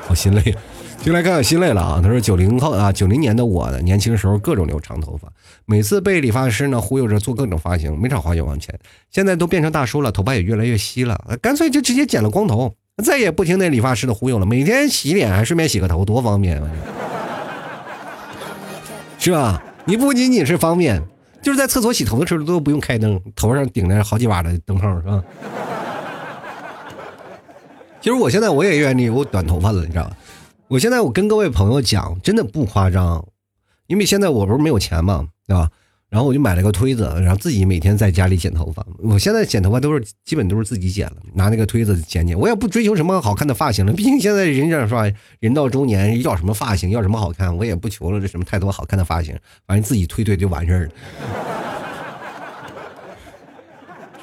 好心累。就来看看心累了啊！他说九零后啊，九零年的我呢，年轻时候各种留长头发，每次被理发师呢忽悠着做各种发型，没少花冤枉钱。现在都变成大叔了，头发也越来越稀了，干脆就直接剪了光头，再也不听那理发师的忽悠了。每天洗脸还顺便洗个头，多方便啊！是吧？你不仅仅是方便，就是在厕所洗头的时候都不用开灯，头上顶着好几瓦的灯泡，是吧？其实我现在我也愿意留短头发了，你知道吧？我现在我跟各位朋友讲，真的不夸张，因为现在我不是没有钱嘛，对吧？然后我就买了个推子，然后自己每天在家里剪头发。我现在剪头发都是基本都是自己剪了，拿那个推子剪剪。我也不追求什么好看的发型了，[LAUGHS] 毕竟现在人家说人到中年要什么发型，要什么好看，我也不求了这什么太多好看的发型，反正自己推推就完事儿了，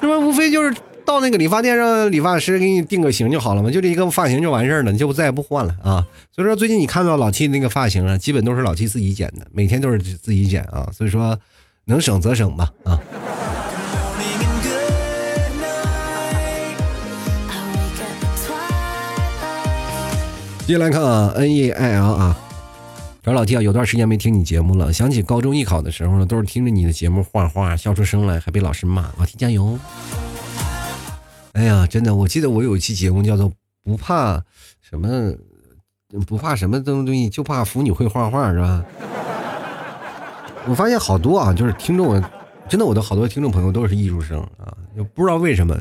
[LAUGHS] 是吧？无非就是。到那个理发店，让理发师给你定个型就好了嘛，就这一个发型就完事儿了，你就再也不换了啊。所以说，最近你看到老七那个发型啊，基本都是老七自己剪的，每天都是自己剪啊。所以说，能省则省吧啊。接下来看啊，N E I L 啊，找老 T 啊，有段时间没听你节目了，想起高中艺考的时候呢，都是听着你的节目画画，笑出声来，还被老师骂，老 T 加油。哎呀，真的，我记得我有一期节目叫做“不怕什么，不怕什么东东西，就怕腐女会画画”，是吧？我发现好多啊，就是听众，真的，我的好多听众朋友都是艺术生啊，就不知道为什么，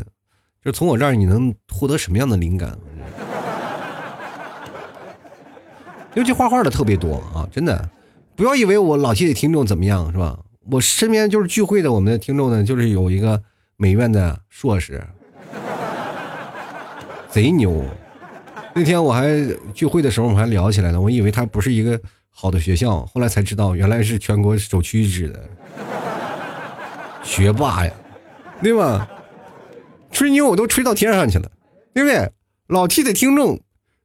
就从我这儿你能获得什么样的灵感？[LAUGHS] 尤其画画的特别多啊，真的，不要以为我老七的听众怎么样，是吧？我身边就是聚会的我们的听众呢，就是有一个美院的硕士。贼牛！那天我还聚会的时候，我们还聊起来了。我以为他不是一个好的学校，后来才知道，原来是全国首屈一指的学霸呀，对吧？吹牛我都吹到天上去了，对不对？老 T 的听众，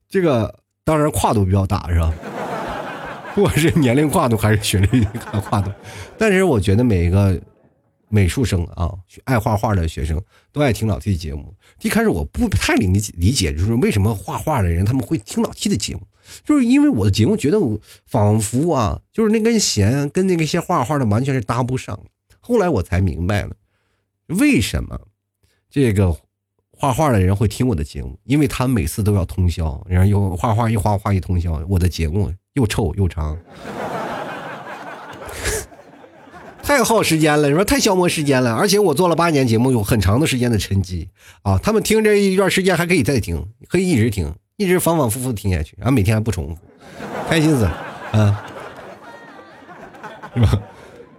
这个当然跨度比较大，是吧？[LAUGHS] 不管是年龄跨度还是学历跨度，但是我觉得每一个。美术生啊，爱画画的学生都爱听老 T 的节目。一开始我不太理理解，就是为什么画画的人他们会听老 T 的节目。就是因为我的节目觉得我仿佛啊，就是那根弦跟那些画画的完全是搭不上。后来我才明白了，为什么这个画画的人会听我的节目，因为他每次都要通宵，然后又画画一画画一通宵，我的节目又臭又长。太耗时间了，你说太消磨时间了，而且我做了八年节目，有很长的时间的沉积啊。他们听这一段时间还可以再听，可以一直听，一直反反复复听下去，然后每天还不重复，开心死了，啊，是吧？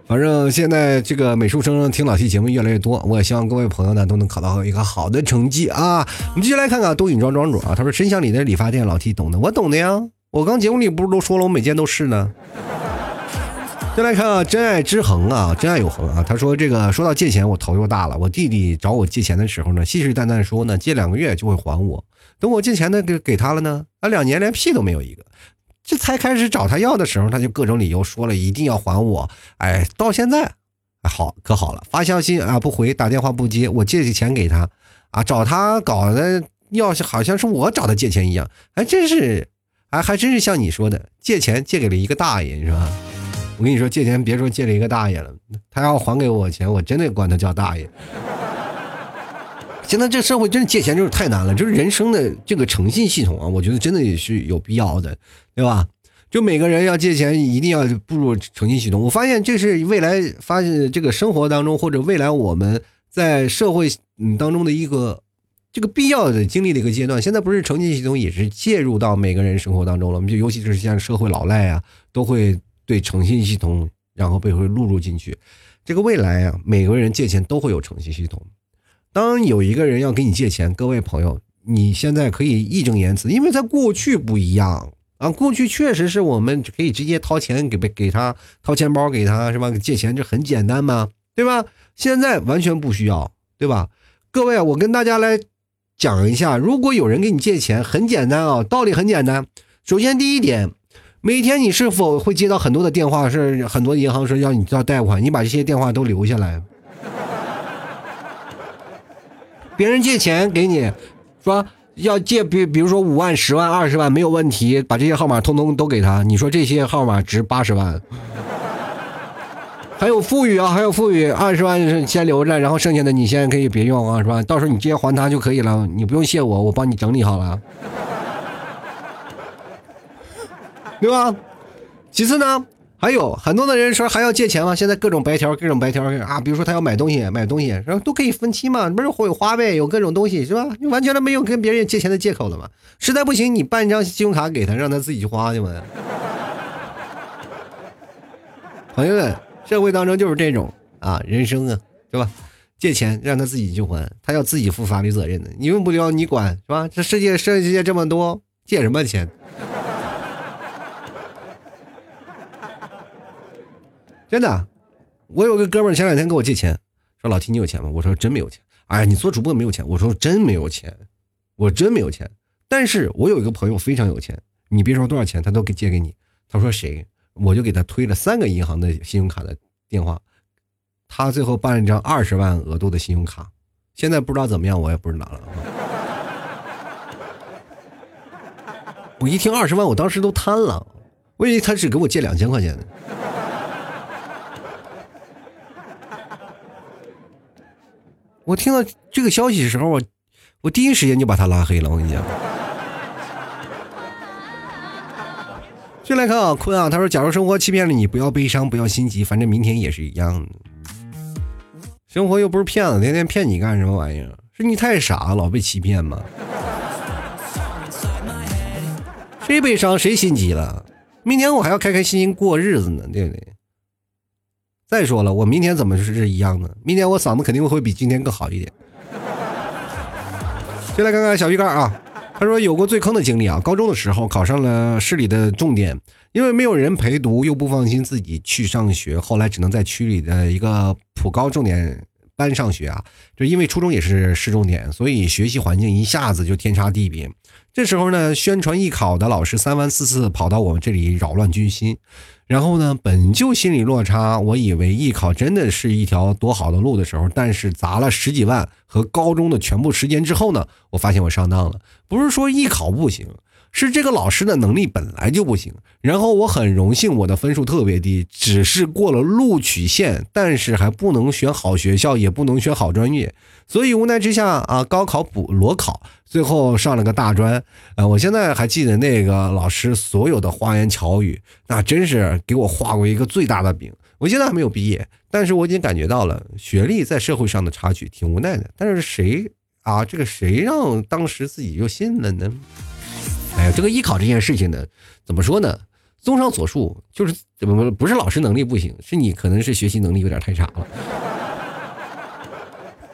反正现在这个美术生听老 T 节目越来越多，我也希望各位朋友呢都能考到一个好的成绩啊。我们继续来看看东影庄庄主啊，他说深乡里的理发店老 T 懂的，我懂的呀，我刚节目里不是都说了，我每件都是呢。再来看啊，真爱之恒啊，真爱永恒啊。他说：“这个说到借钱，我头又大了。我弟弟找我借钱的时候呢，信誓旦旦说呢，借两个月就会还我。等我借钱呢给给他了呢，啊，两年连屁都没有一个。这才开始找他要的时候，他就各种理由说了一定要还我。哎，到现在，好可好了，发消息啊不回，打电话不接，我借钱给他啊，找他搞的，要是好像是我找他借钱一样，还真是，哎，还真是像你说的，借钱借给了一个大爷，是吧？”我跟你说，借钱别说借了一个大爷了，他要还给我钱，我真的管他叫大爷。现在这社会真的借钱就是太难了，就是人生的这个诚信系统啊，我觉得真的也是有必要的，对吧？就每个人要借钱，一定要步入诚信系统。我发现这是未来发现这个生活当中，或者未来我们在社会嗯当中的一个这个必要的经历的一个阶段。现在不是诚信系统也是介入到每个人生活当中了，我们就尤其是像社会老赖啊，都会。对诚信系统，然后被会录入进去。这个未来啊，每个人借钱都会有诚信系统。当有一个人要给你借钱，各位朋友，你现在可以义正言辞，因为在过去不一样啊。过去确实是我们可以直接掏钱给给他掏钱包给他是吧？借钱这很简单嘛，对吧？现在完全不需要，对吧？各位，我跟大家来讲一下，如果有人给你借钱，很简单啊，道理很简单。首先第一点。每天你是否会接到很多的电话？是很多银行说要你要贷款，你把这些电话都留下来。[LAUGHS] 别人借钱给你，说要借，比比如说五万、十万、二十万没有问题，把这些号码通通都给他。你说这些号码值八十万，[LAUGHS] 还有富裕啊，还有富裕，二十万先留着，然后剩下的你先可以别用啊，是吧？到时候你直接还他就可以了，你不用谢我，我帮你整理好了。对吧？其次呢，还有很多的人说还要借钱吗？现在各种白条，各种白条啊，比如说他要买东西，买东西，然后都可以分期嘛，不是会有花呗，有各种东西是吧？你完全都没有跟别人借钱的借口了嘛？实在不行，你办一张信用卡给他，让他自己去花去嘛。朋友们，社会当中就是这种啊，人生啊，对吧？借钱让他自己去还，他要自己负法律责任的，你用不了你管是吧？这世界世界这么多，借什么钱？真的，我有个哥们儿前两天跟我借钱，说老提你有钱吗？我说真没有钱。哎，你做主播没有钱？我说真没有钱，我真没有钱。但是我有一个朋友非常有钱，你别说多少钱，他都给借给你。他说谁？我就给他推了三个银行的信用卡的电话，他最后办了一张二十万额度的信用卡，现在不知道怎么样，我也不知道了。[LAUGHS] 我一听二十万，我当时都瘫了，我以为他只给我借两千块钱呢。我听到这个消息的时候，我我第一时间就把他拉黑了。我跟你讲，进来看啊，坤啊，他说：“假如生活欺骗了你，不要悲伤，不要心急，反正明天也是一样的。生活又不是骗子，天天骗你干什么玩意儿？是你太傻，老被欺骗吗？谁悲伤谁心急了？明天我还要开开心心过日子呢，对不对？”再说了，我明天怎么是一样的？明天我嗓子肯定会比今天更好一点。[LAUGHS] 先来看看小鱼干啊，他说有过最坑的经历啊，高中的时候考上了市里的重点，因为没有人陪读，又不放心自己去上学，后来只能在区里的一个普高重点班上学啊。就因为初中也是市重点，所以学习环境一下子就天差地别。这时候呢，宣传艺考的老师三番四次跑到我们这里扰乱军心。然后呢，本就心理落差，我以为艺考真的是一条多好的路的时候，但是砸了十几万和高中的全部时间之后呢，我发现我上当了。不是说艺考不行，是这个老师的能力本来就不行。然后我很荣幸，我的分数特别低，只是过了录取线，但是还不能选好学校，也不能选好专业，所以无奈之下啊，高考补裸考，最后上了个大专。呃，我现在还记得那个老师所有的花言巧语，那真是给我画过一个最大的饼。我现在还没有毕业，但是我已经感觉到了学历在社会上的差距，挺无奈的。但是谁啊？这个谁让当时自己就信了呢？哎呀，这个艺考这件事情呢，怎么说呢？综上所述，就是怎么不是老师能力不行，是你可能是学习能力有点太差了。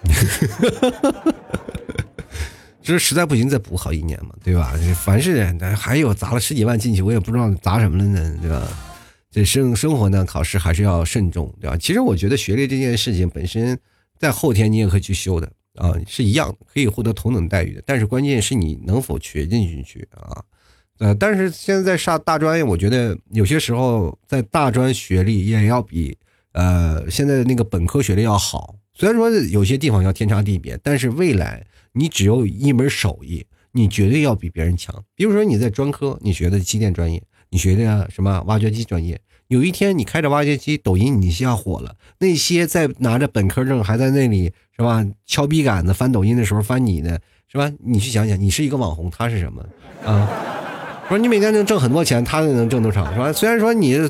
[LAUGHS] 就是实在不行再补好一年嘛，对吧？凡是还有砸了十几万进去，我也不知道砸什么了呢，对吧？这生生活呢，考试还是要慎重，对吧？其实我觉得学历这件事情本身，在后天你也可以去修的啊，是一样，可以获得同等待遇的。但是关键是你能否学进去啊？呃，但是现在上大专，我觉得有些时候在大专学历也要比呃现在的那个本科学历要好。虽然说有些地方要天差地别，但是未来你只有一门手艺，你绝对要比别人强。比如说你在专科，你学的机电专业，你学的什么挖掘机专业，有一天你开着挖掘机，抖音你一下火了，那些在拿着本科证还在那里是吧敲笔杆子翻抖音的时候翻你的，是吧？你去想想，你是一个网红，他是什么啊？说你每天能挣很多钱，他能挣多少是吧？虽然说你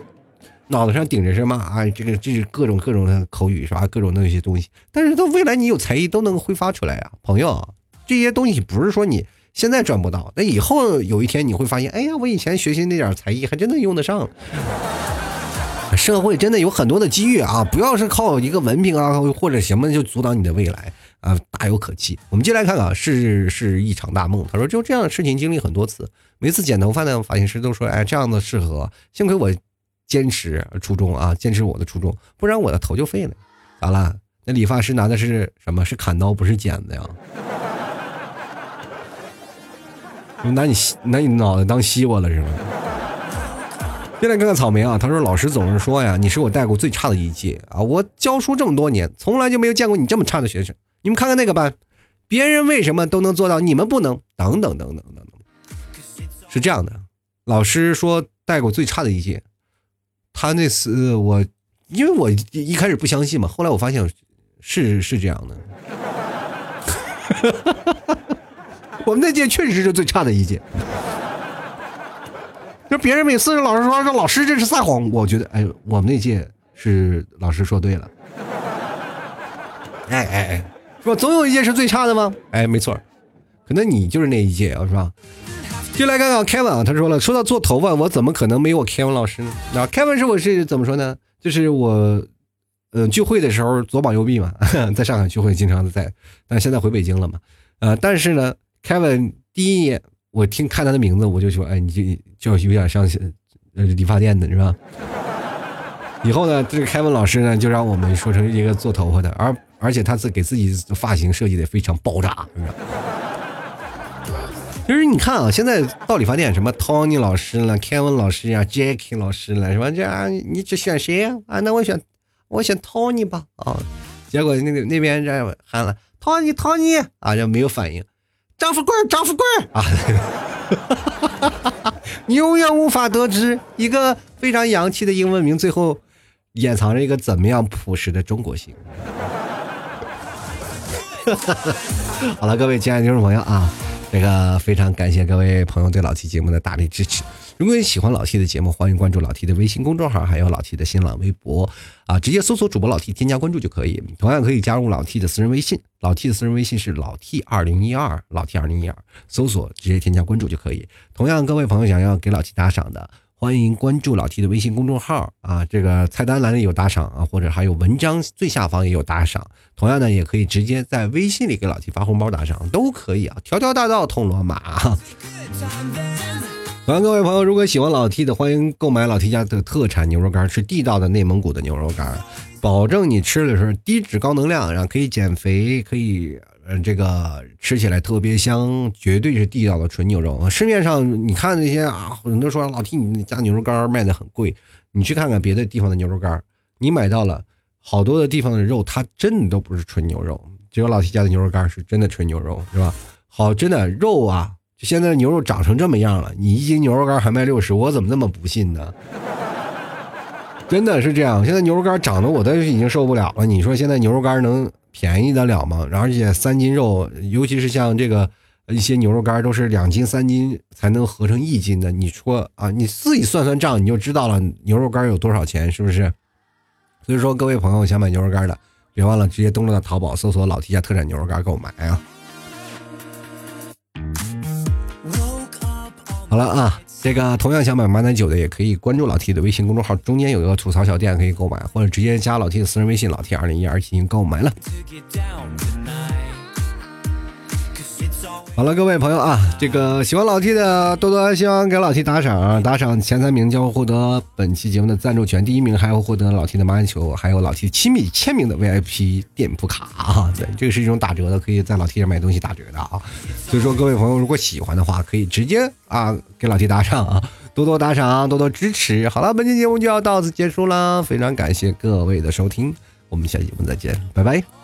脑子上顶着什么啊，这个这是各种各种的口语是吧？各种那些东西，但是到未来你有才艺都能挥发出来啊，朋友，这些东西不是说你现在赚不到，那以后有一天你会发现，哎呀，我以前学习那点才艺还真的用得上。[LAUGHS] 社会真的有很多的机遇啊，不要是靠一个文凭啊或者什么就阻挡你的未来。啊，大有可期。我们接来看看，是是一场大梦。他说，就这样的事情经历很多次，每次剪头发呢，发型师都说，哎，这样的适合。幸亏我坚持初衷啊，坚持我的初衷，不然我的头就废了。咋了？那理发师拿的是什么？是砍刀，不是剪子呀？拿你拿你脑袋当西瓜了是吗？先来看看草莓啊，他说老师总是说呀，你是我带过最差的一届啊，我教书这么多年，从来就没有见过你这么差的学生。你们看看那个班，别人为什么都能做到，你们不能？等等等等等等，是这样的。老师说带过最差的一届，他那次我，因为我一开始不相信嘛，后来我发现是是这样的。[LAUGHS] 我们那届确实是最差的一届。就别人每次老师说说老师这是撒谎，我觉得哎，我们那届是老师说对了。哎哎哎。说总有一届是最差的吗？哎，没错，可能你就是那一届啊，是吧？就来看看 Kevin 啊，他说了，说到做头发，我怎么可能没有 Kevin 老师呢？那 Kevin 是我是怎么说呢？就是我，呃，聚会的时候左膀右臂嘛，[LAUGHS] 在上海聚会经常在，但现在回北京了嘛，呃，但是呢，Kevin 第一眼我听看他的名字，我就说，哎，你就就有点像呃理发店的是吧？[LAUGHS] 以后呢，这个 Kevin 老师呢，就让我们说成一个做头发的，而。而且他是给自己发型设计的非常爆炸，是吧？其实你看啊，现在到理发店，什么 Tony 老师了，Kevin 老师呀，Jackie 老师了，是吧？这样你只选谁呀？啊，那我选我选 Tony 吧。啊，结果那个那边这喊了 Tony，Tony 啊，就没有反应。张富贵，张富贵啊，[LAUGHS] 你永远无法得知一个非常洋气的英文名，最后掩藏着一个怎么样朴实的中国性。[LAUGHS] 好了，各位亲爱的听众朋友啊，那个非常感谢各位朋友对老 T 节目的大力支持。如果你喜欢老 T 的节目，欢迎关注老 T 的微信公众号，还有老 T 的新浪微博啊，直接搜索主播老 T 添加关注就可以。同样可以加入老 T 的私人微信，老 T 的私人微信是老 T 二零一二，老 T 二零一二，搜索直接添加关注就可以。同样，各位朋友想要给老 T 打赏的。欢迎关注老 T 的微信公众号啊，这个菜单栏里有打赏啊，或者还有文章最下方也有打赏。同样呢，也可以直接在微信里给老 T 发红包打赏，都可以啊。条条大道通罗马。欢迎各位朋友，如果喜欢老 T 的，欢迎购买老 T 家的特产牛肉干，是地道的内蒙古的牛肉干，保证你吃的时候低脂高能量，然后可以减肥，可以。嗯，这个吃起来特别香，绝对是地道的纯牛肉。市面上你看那些啊，很多说老提你家牛肉干卖的很贵，你去看看别的地方的牛肉干，你买到了好多的地方的肉，它真的都不是纯牛肉，只有老提家的牛肉干是真的纯牛肉，是吧？好，真的肉啊，现在牛肉涨成这么样了，你一斤牛肉干还卖六十，我怎么那么不信呢？[LAUGHS] 真的是这样，现在牛肉干涨得我都已经受不了了。你说现在牛肉干能便宜得了吗？而且三斤肉，尤其是像这个一些牛肉干都是两斤三斤才能合成一斤的。你说啊，你自己算算账，你就知道了牛肉干有多少钱，是不是？所以说，各位朋友想买牛肉干的，别忘了直接登录到淘宝，搜索“老 T 家特产牛肉干”购买啊。好了啊，这个同样想买马奶酒的，也可以关注老 T 的微信公众号，中间有一个吐槽小店可以购买，或者直接加老 T 的私人微信老 T 二零一二进行购买了。好了，各位朋友啊，这个喜欢老 T 的多多希望给老 T 打赏，打赏前三名将会获得本期节目的赞助权，第一名还会获得老 T 的马眼球，还有老 T 亲笔签名的 VIP 店铺卡啊！对，这个是一种打折的，可以在老 T 上买东西打折的啊。所以说，各位朋友如果喜欢的话，可以直接啊给老 T 打赏啊，多多打赏，多多支持。好了，本期节目就要到此结束了，非常感谢各位的收听，我们下期节目再见，拜拜。